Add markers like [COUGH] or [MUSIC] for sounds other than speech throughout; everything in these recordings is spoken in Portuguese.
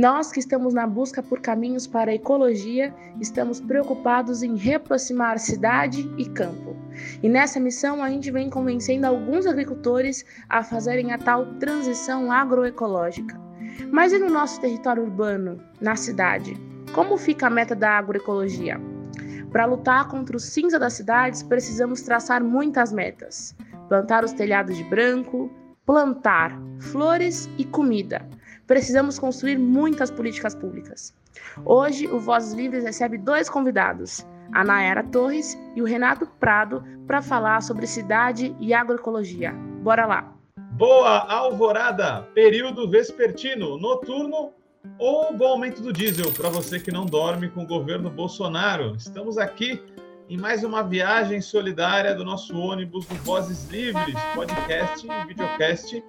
Nós que estamos na busca por caminhos para a ecologia, estamos preocupados em reaproximar cidade e campo. E nessa missão a gente vem convencendo alguns agricultores a fazerem a tal transição agroecológica. Mas e no nosso território urbano, na cidade? Como fica a meta da agroecologia? Para lutar contra o cinza das cidades, precisamos traçar muitas metas: plantar os telhados de branco, plantar flores e comida. Precisamos construir muitas políticas públicas. Hoje, o Vozes Livres recebe dois convidados, a Nayara Torres e o Renato Prado, para falar sobre cidade e agroecologia. Bora lá! Boa alvorada! Período vespertino, noturno ou bom aumento do diesel para você que não dorme com o governo Bolsonaro. Estamos aqui em mais uma viagem solidária do nosso ônibus do Vozes Livres, podcast e videocast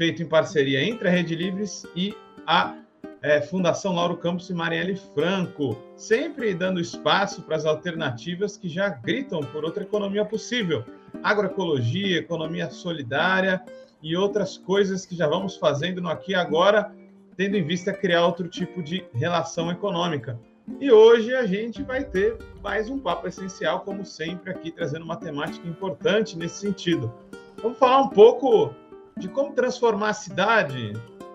feito em parceria entre a Rede Livres e a é, Fundação Lauro Campos e Marielle Franco, sempre dando espaço para as alternativas que já gritam por outra economia possível, agroecologia, economia solidária e outras coisas que já vamos fazendo no aqui e agora, tendo em vista criar outro tipo de relação econômica. E hoje a gente vai ter mais um papo essencial, como sempre, aqui trazendo uma temática importante nesse sentido. Vamos falar um pouco de como transformar a cidade.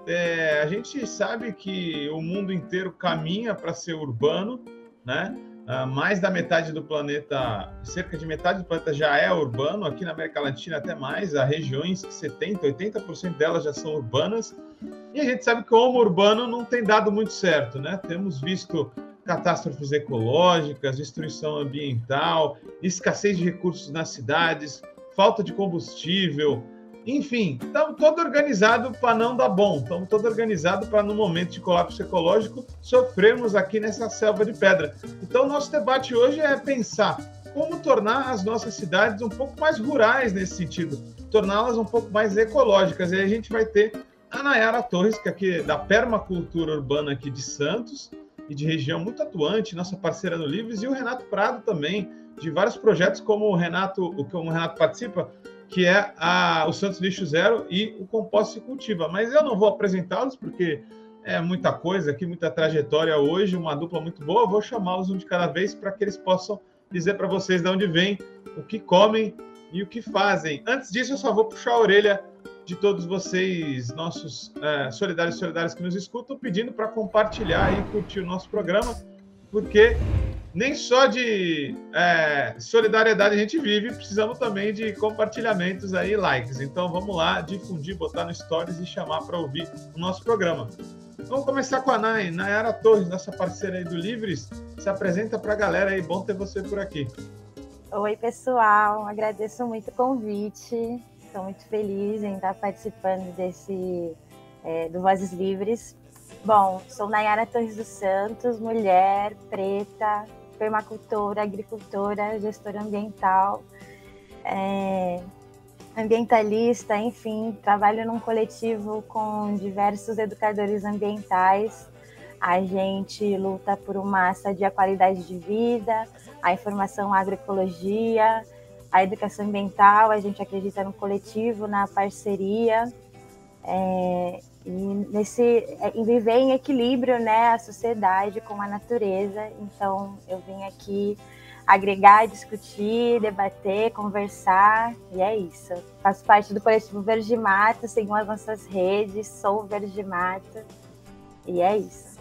É, a gente sabe que o mundo inteiro caminha para ser urbano, né? Uh, mais da metade do planeta, cerca de metade do planeta já é urbano, aqui na América Latina até mais, há regiões que 70%, 80% delas já são urbanas, e a gente sabe que o homo urbano não tem dado muito certo, né? Temos visto catástrofes ecológicas, destruição ambiental, escassez de recursos nas cidades, falta de combustível, enfim, estamos todo organizado para não dar bom, estamos todo organizado para, no momento de colapso ecológico, sofrermos aqui nessa selva de pedra. Então, nosso debate hoje é pensar como tornar as nossas cidades um pouco mais rurais nesse sentido, torná-las um pouco mais ecológicas. E aí a gente vai ter a Nayara Torres, que é aqui da permacultura urbana aqui de Santos e de região muito atuante, nossa parceira no Livres, e o Renato Prado também, de vários projetos como o Renato, o que o Renato participa, que é a, o Santos Lixo Zero e o Composto se Cultiva. Mas eu não vou apresentá-los porque é muita coisa aqui, muita trajetória hoje, uma dupla muito boa. Eu vou chamá-los um de cada vez para que eles possam dizer para vocês de onde vêm, o que comem e o que fazem. Antes disso, eu só vou puxar a orelha de todos vocês, nossos é, solidários e solidárias que nos escutam, pedindo para compartilhar e curtir o nosso programa, porque nem só de é, solidariedade a gente vive, precisamos também de compartilhamentos aí, likes. Então vamos lá, difundir, botar no Stories e chamar para ouvir o nosso programa. Vamos começar com a Nay, Nayara Torres, nossa parceira aí do Livres. Se apresenta para a galera aí, bom ter você por aqui. Oi, pessoal, agradeço muito o convite. Estou muito feliz em estar participando desse é, do Vozes Livres. Bom, sou Nayara Torres dos Santos, mulher, preta, permacultora, agricultora, gestora ambiental, é, ambientalista, enfim, trabalho num coletivo com diversos educadores ambientais. A gente luta por uma sadia qualidade de vida, a informação agroecologia, a educação ambiental, a gente acredita no coletivo, na parceria. É, e nesse é, em viver em equilíbrio, né, a sociedade com a natureza. Então, eu vim aqui agregar, discutir, debater, conversar, e é isso. Faço parte do coletivo Verde Mata, sigam as nossas redes, sou Verde Mata, e é isso.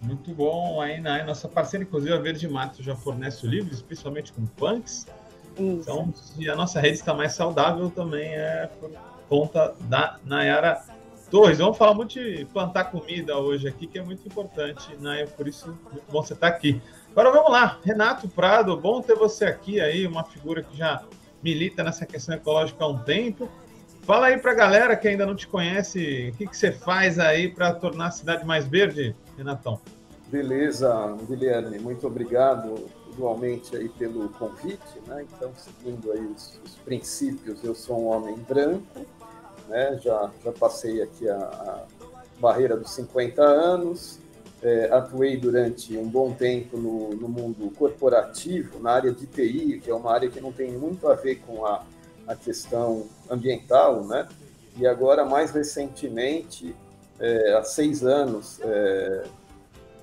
Muito bom, aí né? nossa parceira, inclusive a Verde Mata já fornece o livro, especialmente com punks. Isso. Então, se a nossa rede está mais saudável, também é por conta da Nayara Torres, vamos falar muito de plantar comida hoje aqui, que é muito importante, né? Por isso, muito bom você estar aqui. Agora vamos lá, Renato Prado, bom ter você aqui aí, uma figura que já milita nessa questão ecológica há um tempo. Fala aí para a galera que ainda não te conhece, o que, que você faz aí para tornar a cidade mais verde, Renatão? Beleza, Guilherme, muito obrigado igualmente aí pelo convite, né? Então, seguindo aí os, os princípios, eu sou um homem branco, né? já, já passei aqui a, a barreira dos 50 anos, é, atuei durante um bom tempo no, no, mundo corporativo, na área de TI, que é uma área que não tem muito a ver com a, a questão ambiental, né? E agora, mais recentemente, é, há seis anos, é,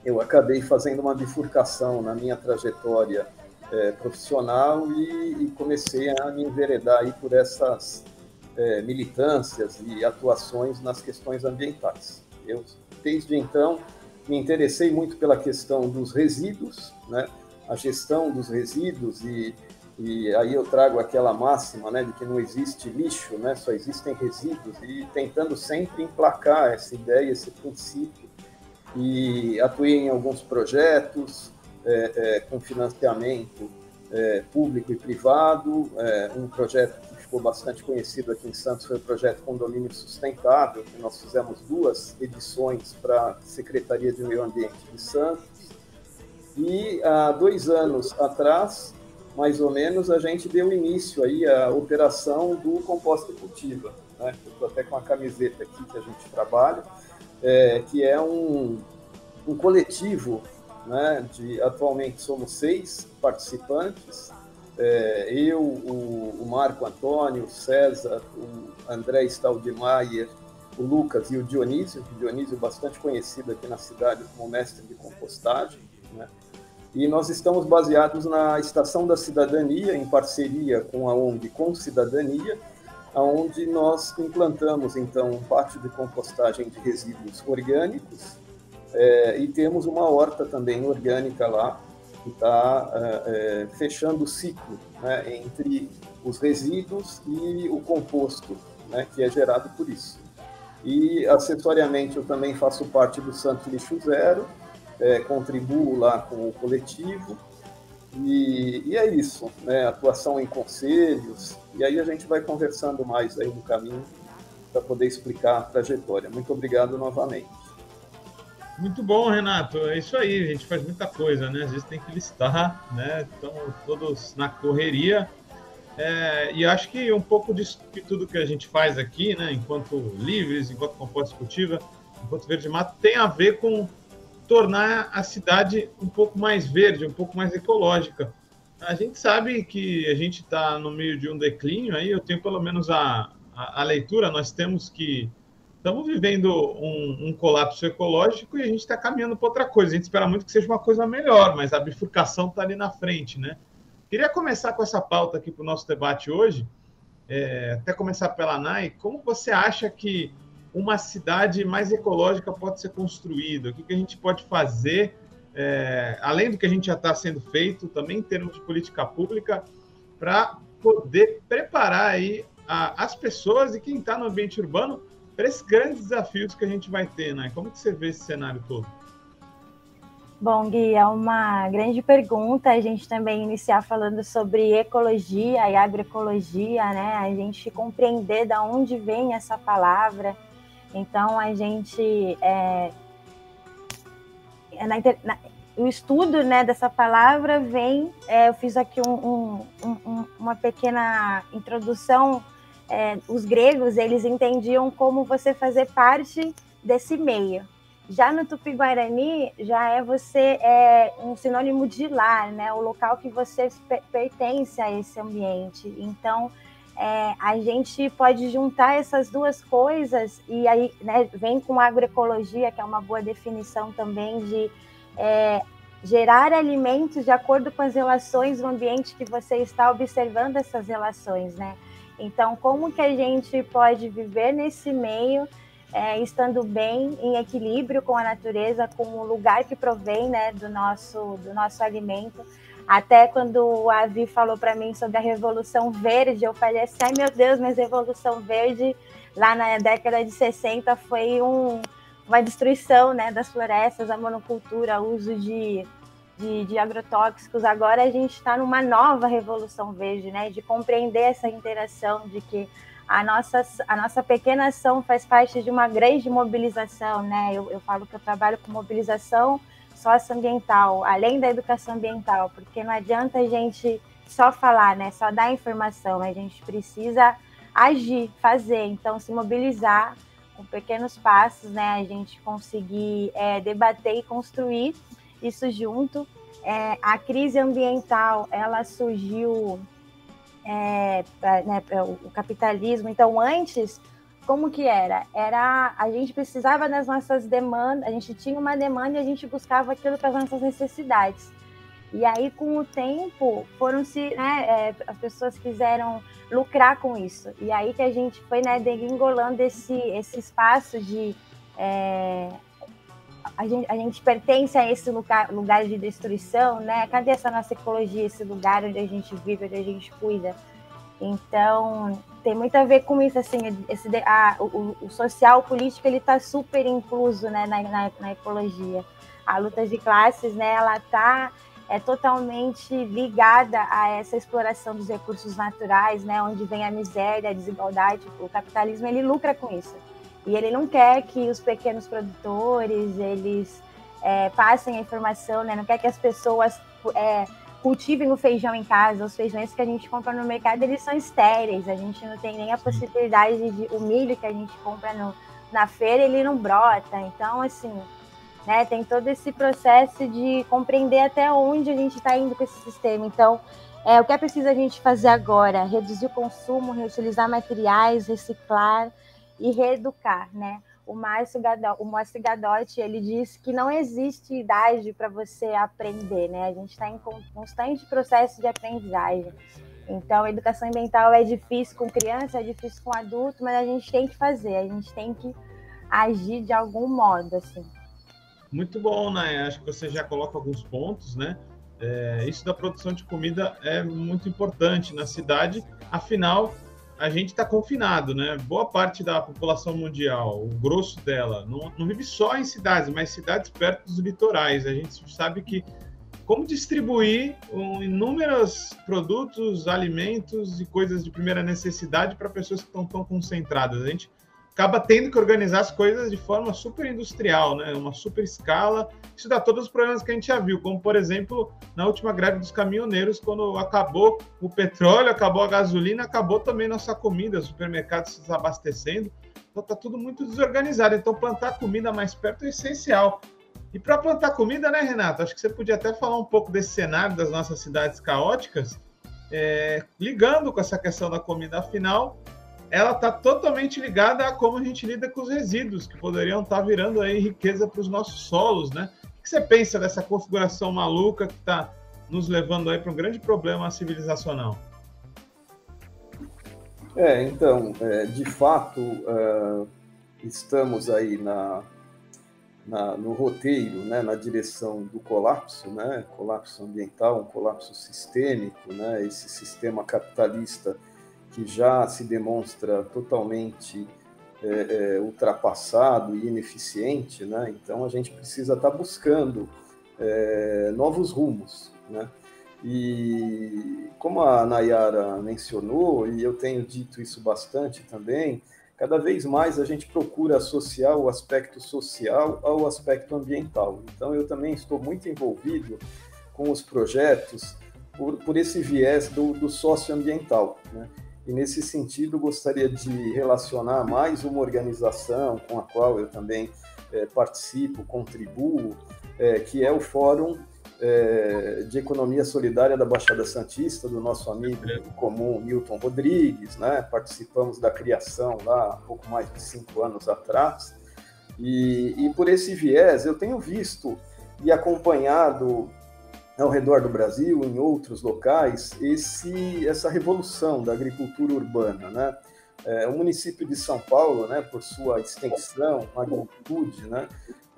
eu acabei fazendo uma bifurcação na minha trajetória é, profissional e, e, comecei a me enveredar aí por essas é, militâncias e atuações nas questões ambientais. Eu, desde então, me interessei muito pela questão dos resíduos, né? a gestão dos resíduos e, e aí eu trago aquela máxima né, de que não existe lixo, né, só existem resíduos e tentando sempre emplacar essa ideia, esse princípio e atuei em alguns projetos é, é, com financiamento é, público e privado, é, um projeto que ficou bastante conhecido aqui em Santos foi o projeto Condomínio Sustentável, que nós fizemos duas edições para a Secretaria de Meio Ambiente de Santos, e há dois anos atrás, mais ou menos, a gente deu início aí à operação do Composta Cultiva, né? estou até com a camiseta aqui que a gente trabalha, é, que é um, um coletivo, né, de, atualmente somos seis participantes, é, eu, o, o, Marco Antônio, o César, o André Staldemaier, o Lucas e o Dionísio, o Dionísio bastante conhecido aqui na cidade como mestre de compostagem, né? E nós estamos baseados na Estação da Cidadania, em parceria com a ONG Com Cidadania, onde nós implantamos, então, um pátio de compostagem de resíduos orgânicos é, e temos uma horta também orgânica lá, que está é, é, fechando o ciclo né, entre os resíduos e o composto, né, que é gerado por isso. E, acessoriamente, eu também faço parte do Santo Lixo Zero, é, contribuo lá com o coletivo, e, e, é isso, né? Atuação em conselhos, e aí a gente vai conversando mais aí no caminho para poder explicar a trajetória. Muito obrigado novamente. Muito bom, Renato. É isso aí, a gente faz muita coisa, né? Às vezes tem que listar, né? Estamos todos na correria. É, e acho que um pouco disso de tudo que a gente faz aqui, né? Enquanto livres, enquanto composta cultiva, enquanto verde mato, tem a ver com tornar a cidade um pouco mais verde, um pouco mais ecológica. A gente sabe que a gente está no meio de um declínio, aí eu tenho pelo menos a, a, a leitura, nós temos que estamos vivendo um, um, colapso ecológico e a gente está caminhando para outra coisa. A gente espera muito que seja uma coisa melhor, mas a bifurcação está ali na frente, né? Queria começar com essa pauta aqui para o nosso debate hoje, é, até começar pela Nai. Como você acha que uma cidade mais ecológica pode ser construída? O que, que a gente pode fazer, é, além do que a gente já está sendo feito, também em termos de política pública, para poder preparar aí a, as pessoas e quem está no ambiente urbano para esses grandes desafios que a gente vai ter, né? Como que você vê esse cenário todo? Bom, Gui, é uma grande pergunta. A gente também iniciar falando sobre ecologia e agroecologia, né? A gente compreender da onde vem essa palavra, então, a gente. É, é na, na, o estudo né, dessa palavra vem. É, eu fiz aqui um, um, um, uma pequena introdução. É, os gregos eles entendiam como você fazer parte desse meio. Já no Tupi-Guarani, já é você é um sinônimo de lar, né? O local que você pertence a esse ambiente. Então, é, a gente pode juntar essas duas coisas e aí né, vem com agroecologia, que é uma boa definição também de é, gerar alimentos de acordo com as relações no ambiente que você está observando essas relações, né? Então, como que a gente pode viver nesse meio, é, estando bem, em equilíbrio com a natureza, com o lugar que provém, né, do nosso, do nosso alimento, até quando o Avi falou para mim sobre a Revolução Verde, eu falei assim: ai meu Deus, mas Revolução Verde, lá na década de 60, foi um, uma destruição né, das florestas, a monocultura, o uso de, de, de agrotóxicos. Agora a gente está numa nova Revolução Verde, né, de compreender essa interação, de que a nossa, a nossa pequena ação faz parte de uma grande mobilização. Né? Eu, eu falo que eu trabalho com mobilização socioambiental, além da educação ambiental, porque não adianta a gente só falar, né, só dar informação, a gente precisa agir, fazer, então se mobilizar com pequenos passos, né, a gente conseguir é, debater e construir isso junto. É, a crise ambiental, ela surgiu, é, né, o capitalismo, então antes como que era? Era a gente precisava das nossas demandas, a gente tinha uma demanda e a gente buscava aquilo para as nossas necessidades. E aí, com o tempo, foram se, né, é, as pessoas quiseram lucrar com isso. E aí que a gente foi, né, degringolando esse, esse espaço de é, a, gente, a gente pertence a esse lugar, lugar de destruição, né? Cadê essa nossa ecologia, esse lugar onde a gente vive, onde a gente cuida? Então, tem muito a ver com isso, assim, esse, a, o, o, social, o político, ele está super incluso, né, na, na, na, ecologia. A luta de classes, né, ela está é totalmente ligada a essa exploração dos recursos naturais, né, onde vem a miséria, a desigualdade. O capitalismo ele lucra com isso e ele não quer que os pequenos produtores eles é, passem a informação, né, não quer que as pessoas é, cultivem o feijão em casa. Os feijões que a gente compra no mercado eles são estéreis. A gente não tem nem a possibilidade de o milho que a gente compra no, na feira ele não brota. Então assim né? Tem todo esse processo de compreender até onde a gente está indo com esse sistema. Então, é, o que é preciso a gente fazer agora? Reduzir o consumo, reutilizar materiais, reciclar e reeducar, né? O Márcio, Gadotti, o Márcio Gadotti, ele diz que não existe idade para você aprender, né? A gente está em constante processo de aprendizagem. Então, a educação ambiental é difícil com criança, é difícil com adulto, mas a gente tem que fazer, a gente tem que agir de algum modo, assim. Muito bom, né? Acho que você já coloca alguns pontos, né? É, isso da produção de comida é muito importante na cidade, afinal, a gente está confinado, né? Boa parte da população mundial, o grosso dela, não, não, vive só em cidades, mas cidades perto dos litorais. A gente sabe que como distribuir um, inúmeros produtos, alimentos e coisas de primeira necessidade para pessoas que estão tão concentradas. A gente acaba tendo que organizar as coisas de forma super industrial, né? Uma super escala. Isso dá todos os problemas que a gente já viu, como por exemplo na última greve dos caminhoneiros, quando acabou o petróleo, acabou a gasolina, acabou também nossa comida, os supermercados se abastecendo. Então tá tudo muito desorganizado. Então plantar comida mais perto é essencial. E para plantar comida, né, Renato? Acho que você podia até falar um pouco desse cenário das nossas cidades caóticas, é, ligando com essa questão da comida. Afinal, ela está totalmente ligada a como a gente lida com os resíduos, que poderiam estar tá virando aí riqueza para os nossos solos, né? O que você pensa dessa configuração maluca que está nos levando aí para um grande problema civilizacional? É, então, é, de fato, uh, estamos aí na, na, no roteiro, né, na direção do colapso, né, colapso ambiental, um colapso sistêmico, né, esse sistema capitalista que já se demonstra totalmente é, é, ultrapassado e ineficiente, né? Então a gente precisa estar tá buscando é, novos rumos, né? E como a Nayara mencionou, e eu tenho dito isso bastante também, cada vez mais a gente procura associar o aspecto social ao aspecto ambiental. Então eu também estou muito envolvido com os projetos por, por esse viés do, do socioambiental, né? E nesse sentido, gostaria de relacionar mais uma organização com a qual eu também é, participo, contribuo, é, que é o Fórum é, de Economia Solidária da Baixada Santista, do nosso amigo comum Milton Rodrigues, né? Participamos da criação lá há pouco mais de cinco anos atrás. E, e por esse viés, eu tenho visto e acompanhado ao redor do Brasil, em outros locais, esse, essa revolução da agricultura urbana, né? É, o município de São Paulo, né, por sua extensão, magnitude, né,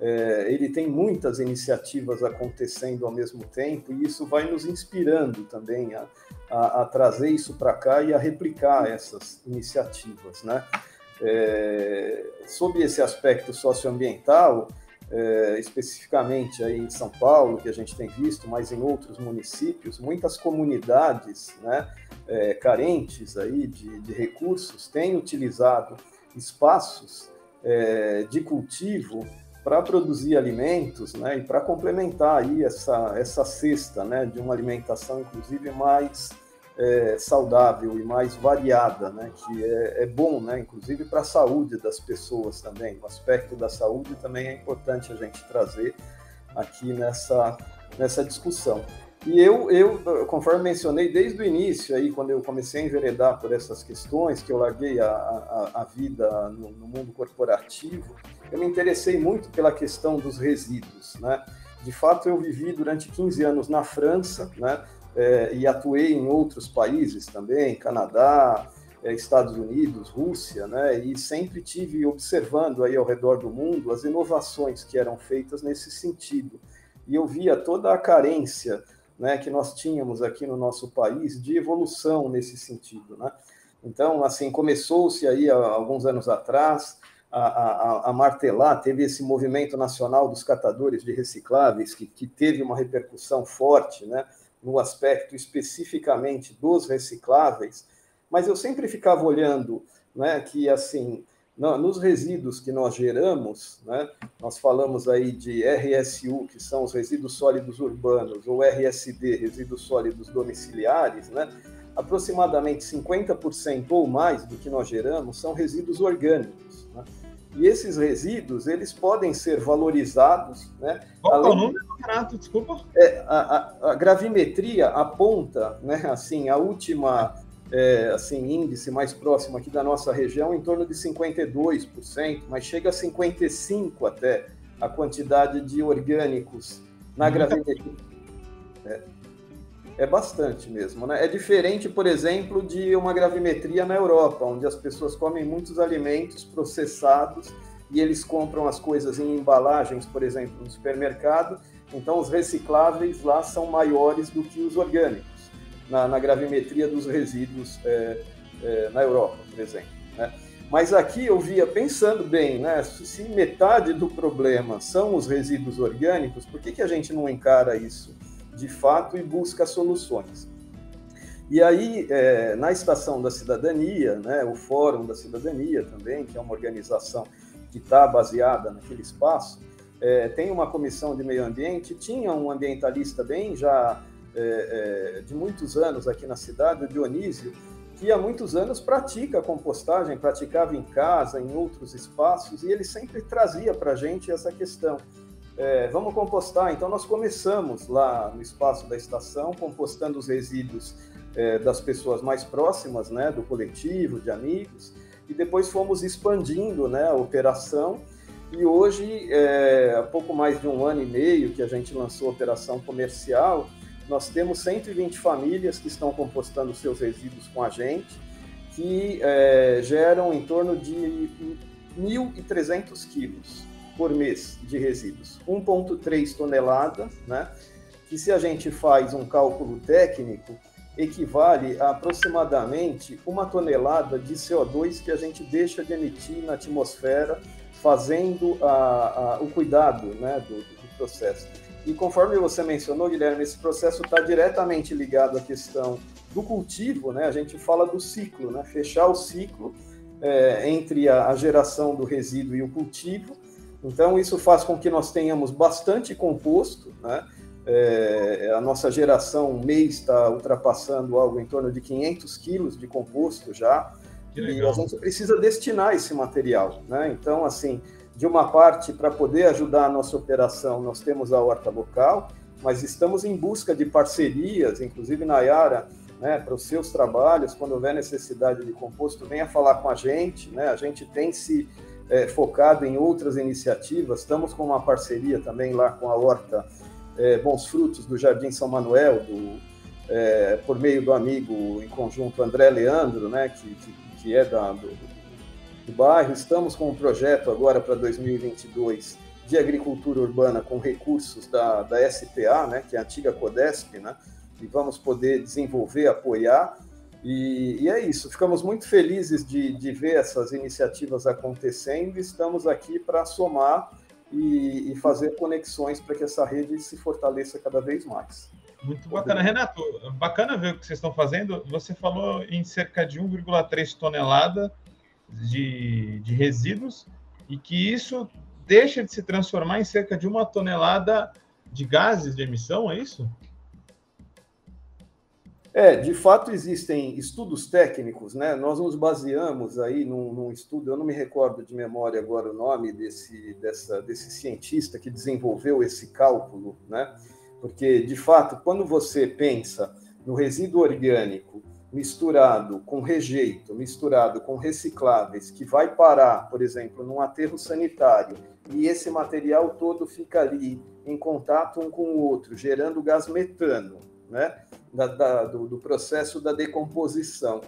é, ele tem muitas iniciativas acontecendo ao mesmo tempo e isso vai nos inspirando também a, a, a trazer isso para cá e a replicar essas iniciativas, né? É, sob esse aspecto socioambiental, é, especificamente aí em São Paulo, que a gente tem visto, mas em outros municípios, muitas comunidades né, é, carentes aí de, de, recursos têm utilizado espaços é, de cultivo para produzir alimentos né, e para complementar aí essa, essa cesta né, de uma alimentação, inclusive, mais é, saudável e mais variada, né? que é, é bom, né? inclusive para a saúde das pessoas também. O aspecto da saúde também é importante a gente trazer aqui nessa, nessa discussão. E eu, eu, conforme mencionei desde o início, aí, quando eu comecei a enveredar por essas questões, que eu larguei a, a, a vida no, no, mundo corporativo, eu me interessei muito pela questão dos resíduos. Né? De fato, eu vivi durante 15 anos na França né? É, e atuei em outros países também, Canadá, é, Estados Unidos, Rússia, né? e sempre tive observando aí ao redor do mundo as inovações que eram feitas nesse sentido. E eu via toda a carência né, que nós tínhamos aqui no nosso país de evolução nesse sentido. Né? Então, assim, começou-se aí alguns anos atrás a, a, a, martelar, teve esse movimento nacional dos catadores de recicláveis, que, que teve uma repercussão forte né, no aspecto especificamente dos recicláveis, mas eu sempre ficava olhando né, que, assim, nos resíduos que nós geramos, né, nós falamos aí de RSU, que são os resíduos sólidos urbanos, ou RSD, resíduos sólidos domiciliares, né, aproximadamente 50% ou mais do que nós geramos são resíduos orgânicos. Né? E esses resíduos, eles podem ser valorizados. Né, Qual além... é o número, Renato? Desculpa. É, a, a, a gravimetria aponta, né, assim, a última é, assim, índice mais próximo aqui da nossa região, em torno de 52%, mas chega a 55% até a quantidade de orgânicos na gravidez. É, é bastante mesmo, né? É diferente, por exemplo, de uma gravimetria na Europa, onde as pessoas comem muitos alimentos processados e eles compram as coisas em embalagens, por exemplo, no supermercado, então os recicláveis lá são maiores do que os orgânicos na, na gravimetria dos resíduos é, é, na Europa, por exemplo. Né? Mas aqui eu via, pensando bem, né, se metade do problema são os resíduos orgânicos, por que, que a gente não encara isso de fato e busca soluções? E aí, é, na Estação da Cidadania, né, o Fórum da Cidadania também, que é uma organização que está baseada naquele espaço, é, tem uma comissão de meio ambiente, tinha um ambientalista bem já é, é, de muitos anos aqui na cidade, o Dionísio, que há muitos anos pratica compostagem, praticava em casa, em outros espaços, e ele sempre trazia para a gente essa questão. É, vamos compostar. Então, nós começamos lá no espaço da estação, compostando os resíduos é, das pessoas mais próximas, né, do coletivo, de amigos, e depois fomos expandindo né, a operação. E hoje, é, há pouco mais de um ano e meio que a gente lançou a operação comercial, nós temos 120 famílias que estão compostando seus resíduos com a gente, que é, geram em torno de 1.300 quilos por mês de resíduos, 1,3 tonelada, né? que se a gente faz um cálculo técnico, equivale a aproximadamente uma tonelada de CO2 que a gente deixa de emitir na atmosfera fazendo a, a, o cuidado né, do, do processo. E conforme você mencionou, Guilherme, esse processo está diretamente ligado à questão do cultivo, né? A gente fala do ciclo, né? Fechar o ciclo é, entre a, a, geração do resíduo e o cultivo. Então, isso faz com que nós tenhamos bastante composto, né? É, a nossa geração um mês está ultrapassando algo em torno de 500 quilos de composto já. E a gente precisa destinar esse material, né? Então, assim, de uma parte, para poder ajudar a nossa operação, nós temos a horta local, mas estamos em busca de parcerias, inclusive Nayara, né, para os seus trabalhos, quando houver necessidade de composto, venha falar com a gente. Né? A gente tem se é, focado em outras iniciativas, estamos com uma parceria também lá com a Horta é, Bons Frutos do Jardim São Manuel, do, é, por meio do amigo em conjunto André Leandro, né, que, que, que é da, do, do bairro. Estamos com um projeto agora para 2022 de agricultura urbana com recursos da, da SPA, né, que é a antiga Codesp, né, e vamos poder desenvolver, apoiar. E, e é isso, ficamos muito felizes de, de ver essas iniciativas acontecendo estamos aqui para somar e, e fazer conexões para que essa rede se fortaleça cada vez mais. Muito bacana. Renato, bacana ver o que vocês estão fazendo. Você falou em cerca de 1,3 tonelada de, de resíduos e que isso deixa de se transformar em cerca de uma tonelada de gases de emissão, é isso? É, de fato existem estudos técnicos, né? Nós nos baseamos aí num, num, estudo, eu não me recordo de memória agora o nome desse, dessa, desse cientista que desenvolveu esse cálculo, né? Porque, de fato, quando você pensa no resíduo orgânico misturado com rejeito, misturado com recicláveis, que vai parar, por exemplo, num aterro sanitário, e esse material todo fica ali em contato um com o outro, gerando gás metano, né? Da, da, do, do processo da decomposição.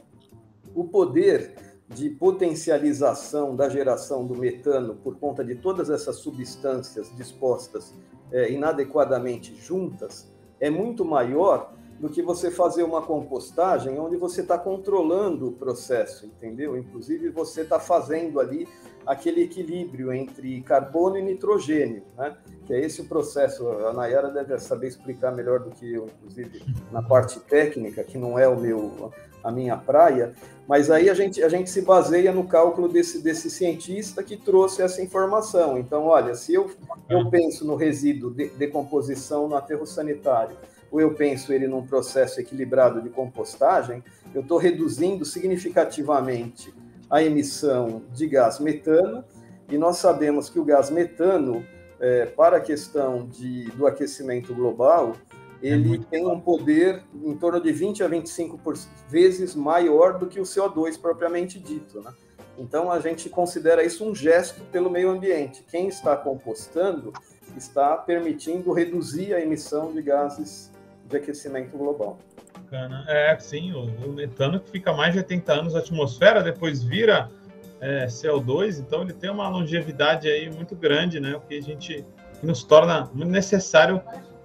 O poder de potencialização da geração do metano por conta de todas essas substâncias dispostas é, inadequadamente juntas é muito maior do que você fazer uma compostagem onde você está controlando o processo, entendeu? Inclusive você está fazendo ali aquele equilíbrio entre carbono e nitrogênio, né? Que é esse o processo. A Nayara deve saber explicar melhor do que eu, inclusive na parte técnica, que não é o meu a minha praia, mas aí a gente, a gente se baseia no cálculo desse, desse cientista que trouxe essa informação. Então, olha, se eu, eu penso no resíduo de decomposição no aterro sanitário, ou eu penso ele num processo equilibrado de compostagem, eu estou reduzindo significativamente a emissão de gás metano, e nós sabemos que o gás metano, é, para a questão de, do aquecimento global, é ele é tem um poder em torno de 20 a 25 vezes maior do que o CO2 propriamente dito. Né? Então, a gente considera isso um gesto pelo meio ambiente. Quem está compostando está permitindo reduzir a emissão de gases de aquecimento global. Bacana. É, sim, o, o metano que fica mais de 80 anos na atmosfera, depois vira é, CO2, então ele tem uma longevidade aí muito grande, né? O que a gente que nos torna muito necessário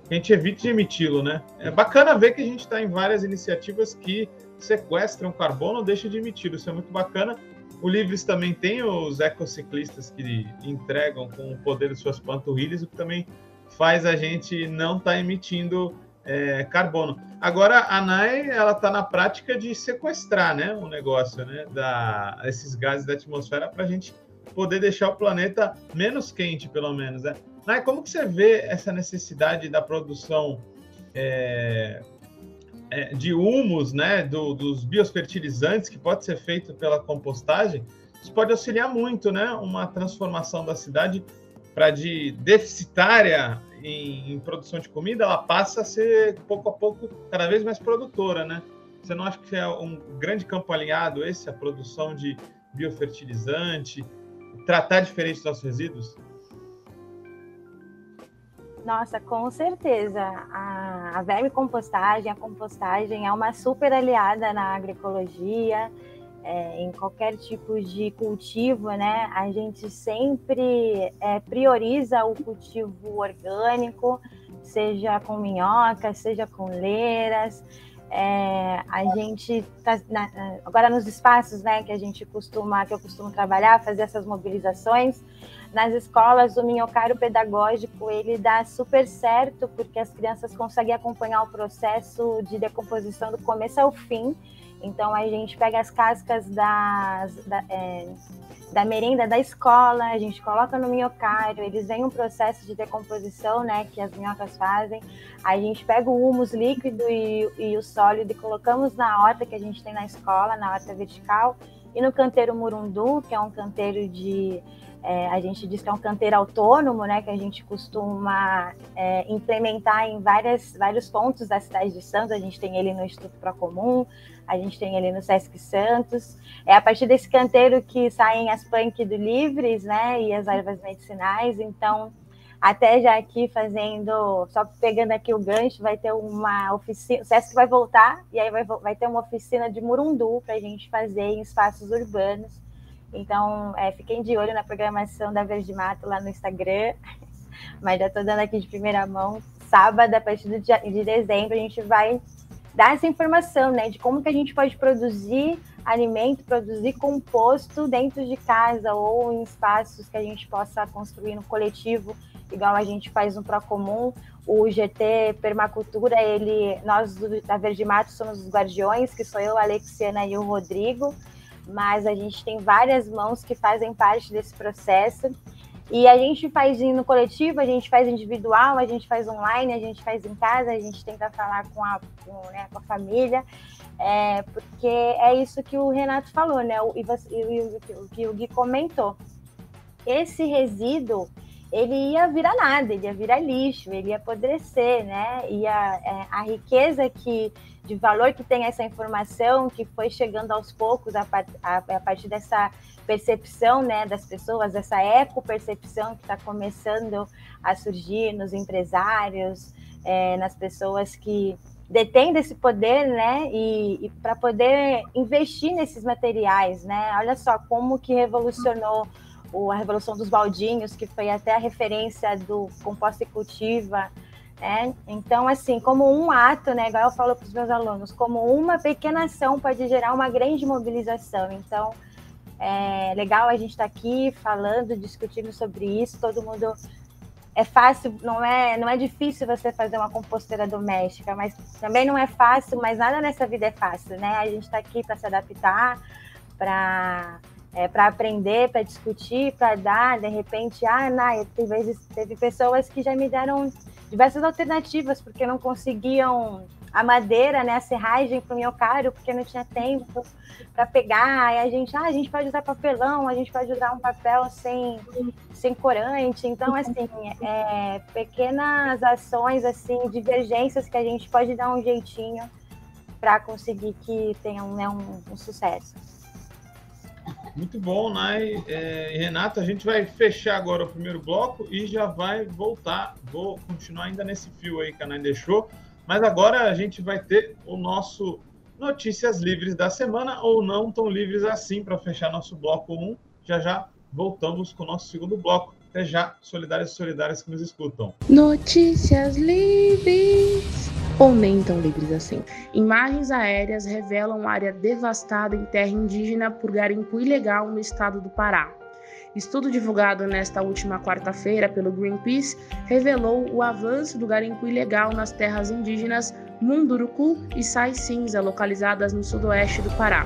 que a gente evite de emiti-lo, né? É bacana ver que a gente está em várias iniciativas que sequestram carbono, deixam de emitir. Isso é muito bacana. O Livres também tem os ecociclistas que entregam com o poder de suas panturrilhas, o que também faz a gente não estar tá emitindo é, carbono. Agora, a NAI ela está na prática de sequestrar né, o negócio, né, da, esses gases da atmosfera para a gente poder deixar o planeta menos quente, pelo menos. Né? NAI, como que você vê essa necessidade da produção é, é, de humus, né, do, dos biofertilizantes, que pode ser feito pela compostagem? Isso pode auxiliar muito, né, uma transformação da cidade para de deficitária em, em, produção de comida, ela passa a ser, pouco a pouco, cada vez mais produtora, né? Você não acha que é um grande campo alinhado esse, a produção de biofertilizante, tratar diferente dos nossos resíduos? Nossa, com certeza. A, a vermicompostagem, a compostagem é uma super aliada na agroecologia, é, em qualquer tipo de cultivo, né, a gente sempre é, prioriza o cultivo orgânico, seja com minhoca, seja com leiras. É, a gente tá na, agora nos espaços, né, que a gente costuma, que eu costumo trabalhar, fazer essas mobilizações nas escolas, o minhocário pedagógico ele dá super certo porque as crianças conseguem acompanhar o processo de decomposição do começo ao fim então a gente pega as cascas das, da, é, da merenda da escola, a gente coloca no minhocário, eles vêm um processo de decomposição, né, que as minhocas fazem. A gente pega o humus líquido e, e o sólido e colocamos na horta que a gente tem na escola, na horta vertical, e no canteiro murundu, que é um canteiro de é, a gente diz que é um canteiro autônomo, né, que a gente costuma é, implementar em várias, vários pontos da cidade de Santos. A gente tem ele no Instituto Procomum, a gente tem ele no Sesc Santos. É a partir desse canteiro que saem as punk do Livres, né, e as ervas medicinais. Então, até já aqui fazendo, só pegando aqui o gancho, vai ter uma oficina, o Sesc vai voltar, e aí vai, vai ter uma oficina de murundu para a gente fazer em espaços urbanos então, é, fiquem de olho na programação da Verde Mato lá no Instagram. [LAUGHS] Mas já estou dando aqui de primeira mão. Sábado, a partir de dezembro, a gente vai dar essa informação, né? De como que a gente pode produzir alimento, produzir composto dentro de casa ou em espaços que a gente possa construir no coletivo, igual a gente faz no Procomum. O GT Permacultura, ele, nós da Verde Mato somos os guardiões, que sou eu, a Alexiana e o Rodrigo mas a gente tem várias mãos que fazem parte desse processo. E a gente faz no coletivo, a gente faz individual, a gente faz online, a gente faz em casa, a gente tenta falar com a, com, né, com a família, é, porque é isso que o Renato falou, né? E, e o que o Gui comentou. Esse resíduo, ele ia virar nada, ele ia virar lixo, ele ia apodrecer, né? E a, é, a riqueza que de valor que tem essa informação que foi chegando aos poucos a, a, a partir dessa percepção né, das pessoas, essa eco-percepção que está começando a surgir nos empresários, é, nas pessoas que detêm esse poder, né, e, e para poder investir nesses materiais, né, olha só como que revolucionou o, a revolução dos baldinhos, que foi até a referência do composta e cultiva, né? Então, assim, como um ato, né, igual eu falo para os meus alunos, como uma pequena ação pode gerar uma grande mobilização. Então, é legal a gente estar tá aqui falando, discutindo sobre isso. Todo mundo é fácil, não é, não é difícil você fazer uma composteira doméstica, mas também não é fácil, mas nada nessa vida é fácil, né? A gente está aqui para se adaptar, para é, para aprender, para discutir, para dar, de repente, ah, Naya, tem vezes teve pessoas que já me deram diversas alternativas porque não conseguiam a madeira, né, a serragem para o meu caro, porque não tinha tempo para pegar. A gente, ah, a gente pode usar papelão, a gente pode usar um papel sem, sem corante. Então, assim, é, pequenas ações, assim, divergências que a gente pode dar um jeitinho para conseguir que tenha né, um, um sucesso. Muito bom, Nai. É, Renato, a gente vai fechar agora o primeiro bloco e já vai voltar. Vou continuar ainda nesse fio aí que a Nai deixou. Mas agora a gente vai ter o nosso Notícias Livres da semana, ou não tão livres assim, para fechar nosso bloco 1. Já já voltamos com o nosso segundo bloco. Até já, solidários e solidárias que nos escutam. Notícias Livres ou nem tão livres assim. Imagens aéreas revelam área devastada em terra indígena por garimpo ilegal no estado do Pará. Estudo divulgado nesta última quarta-feira pelo Greenpeace revelou o avanço do garimpo ilegal nas terras indígenas Munduruku e Sai Cinza, localizadas no sudoeste do Pará.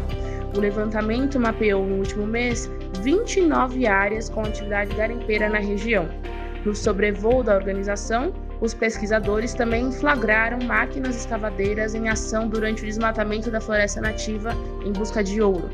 O levantamento mapeou no último mês 29 áreas com atividade garimpeira na região. No sobrevoo da organização, os pesquisadores também flagraram máquinas escavadeiras em ação durante o desmatamento da floresta nativa em busca de ouro.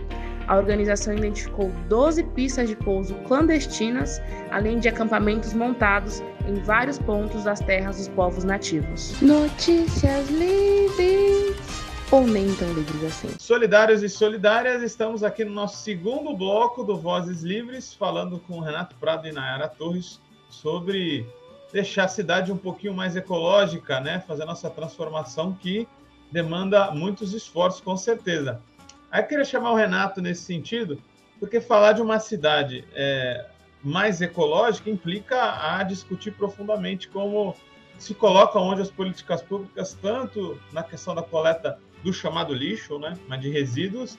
A organização identificou 12 pistas de pouso clandestinas, além de acampamentos montados em vários pontos das terras dos povos nativos. Notícias livres! Ou nem tão livres assim. Solidários e solidárias, estamos aqui no nosso segundo bloco do Vozes Livres, falando com Renato Prado e Nayara Torres sobre deixar a cidade um pouquinho mais ecológica, né? Fazer a nossa transformação que demanda muitos esforços, com certeza. Aí eu queria chamar o Renato nesse sentido, porque falar de uma cidade é, mais ecológica implica a discutir profundamente como se coloca onde as políticas públicas, tanto na questão da coleta do chamado lixo, né, mas de resíduos,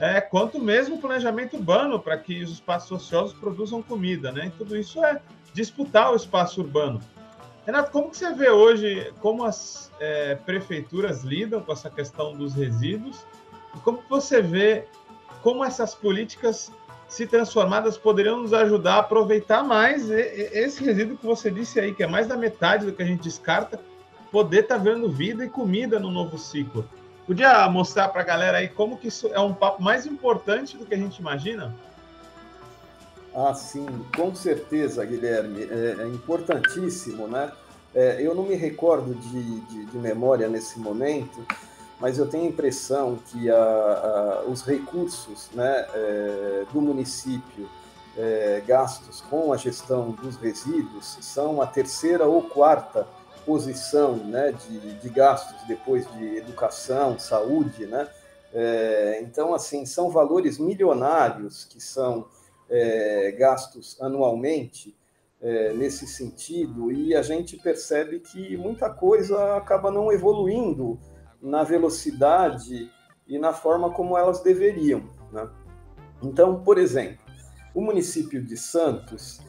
é, quanto mesmo o planejamento urbano para que os espaços ociosos produzam comida, né? E tudo isso é disputar o espaço urbano. Renato, como que você vê hoje como as é, prefeituras lidam com essa questão dos resíduos e como você vê como essas políticas se transformadas poderiam nos ajudar a aproveitar mais esse resíduo que você disse aí, que é mais da metade do que a gente descarta, poder estar tá vendo vida e comida no novo ciclo. Podia mostrar para a galera aí como que isso é um papo mais importante do que a gente imagina? Ah, sim, com certeza, Guilherme. É, é importantíssimo, né? É, eu não me recordo de, de, de, memória nesse momento, mas eu tenho a impressão que a, a, os recursos né, é, do município é, gastos com a gestão dos resíduos são a terceira ou quarta posição né, de, de gastos depois de educação, saúde, né? É, então, assim, são valores milionários que são é, gastos anualmente é, nesse sentido, e a gente percebe que muita coisa acaba não evoluindo na velocidade e na forma como elas deveriam. Né? Então, por exemplo, o município de Santos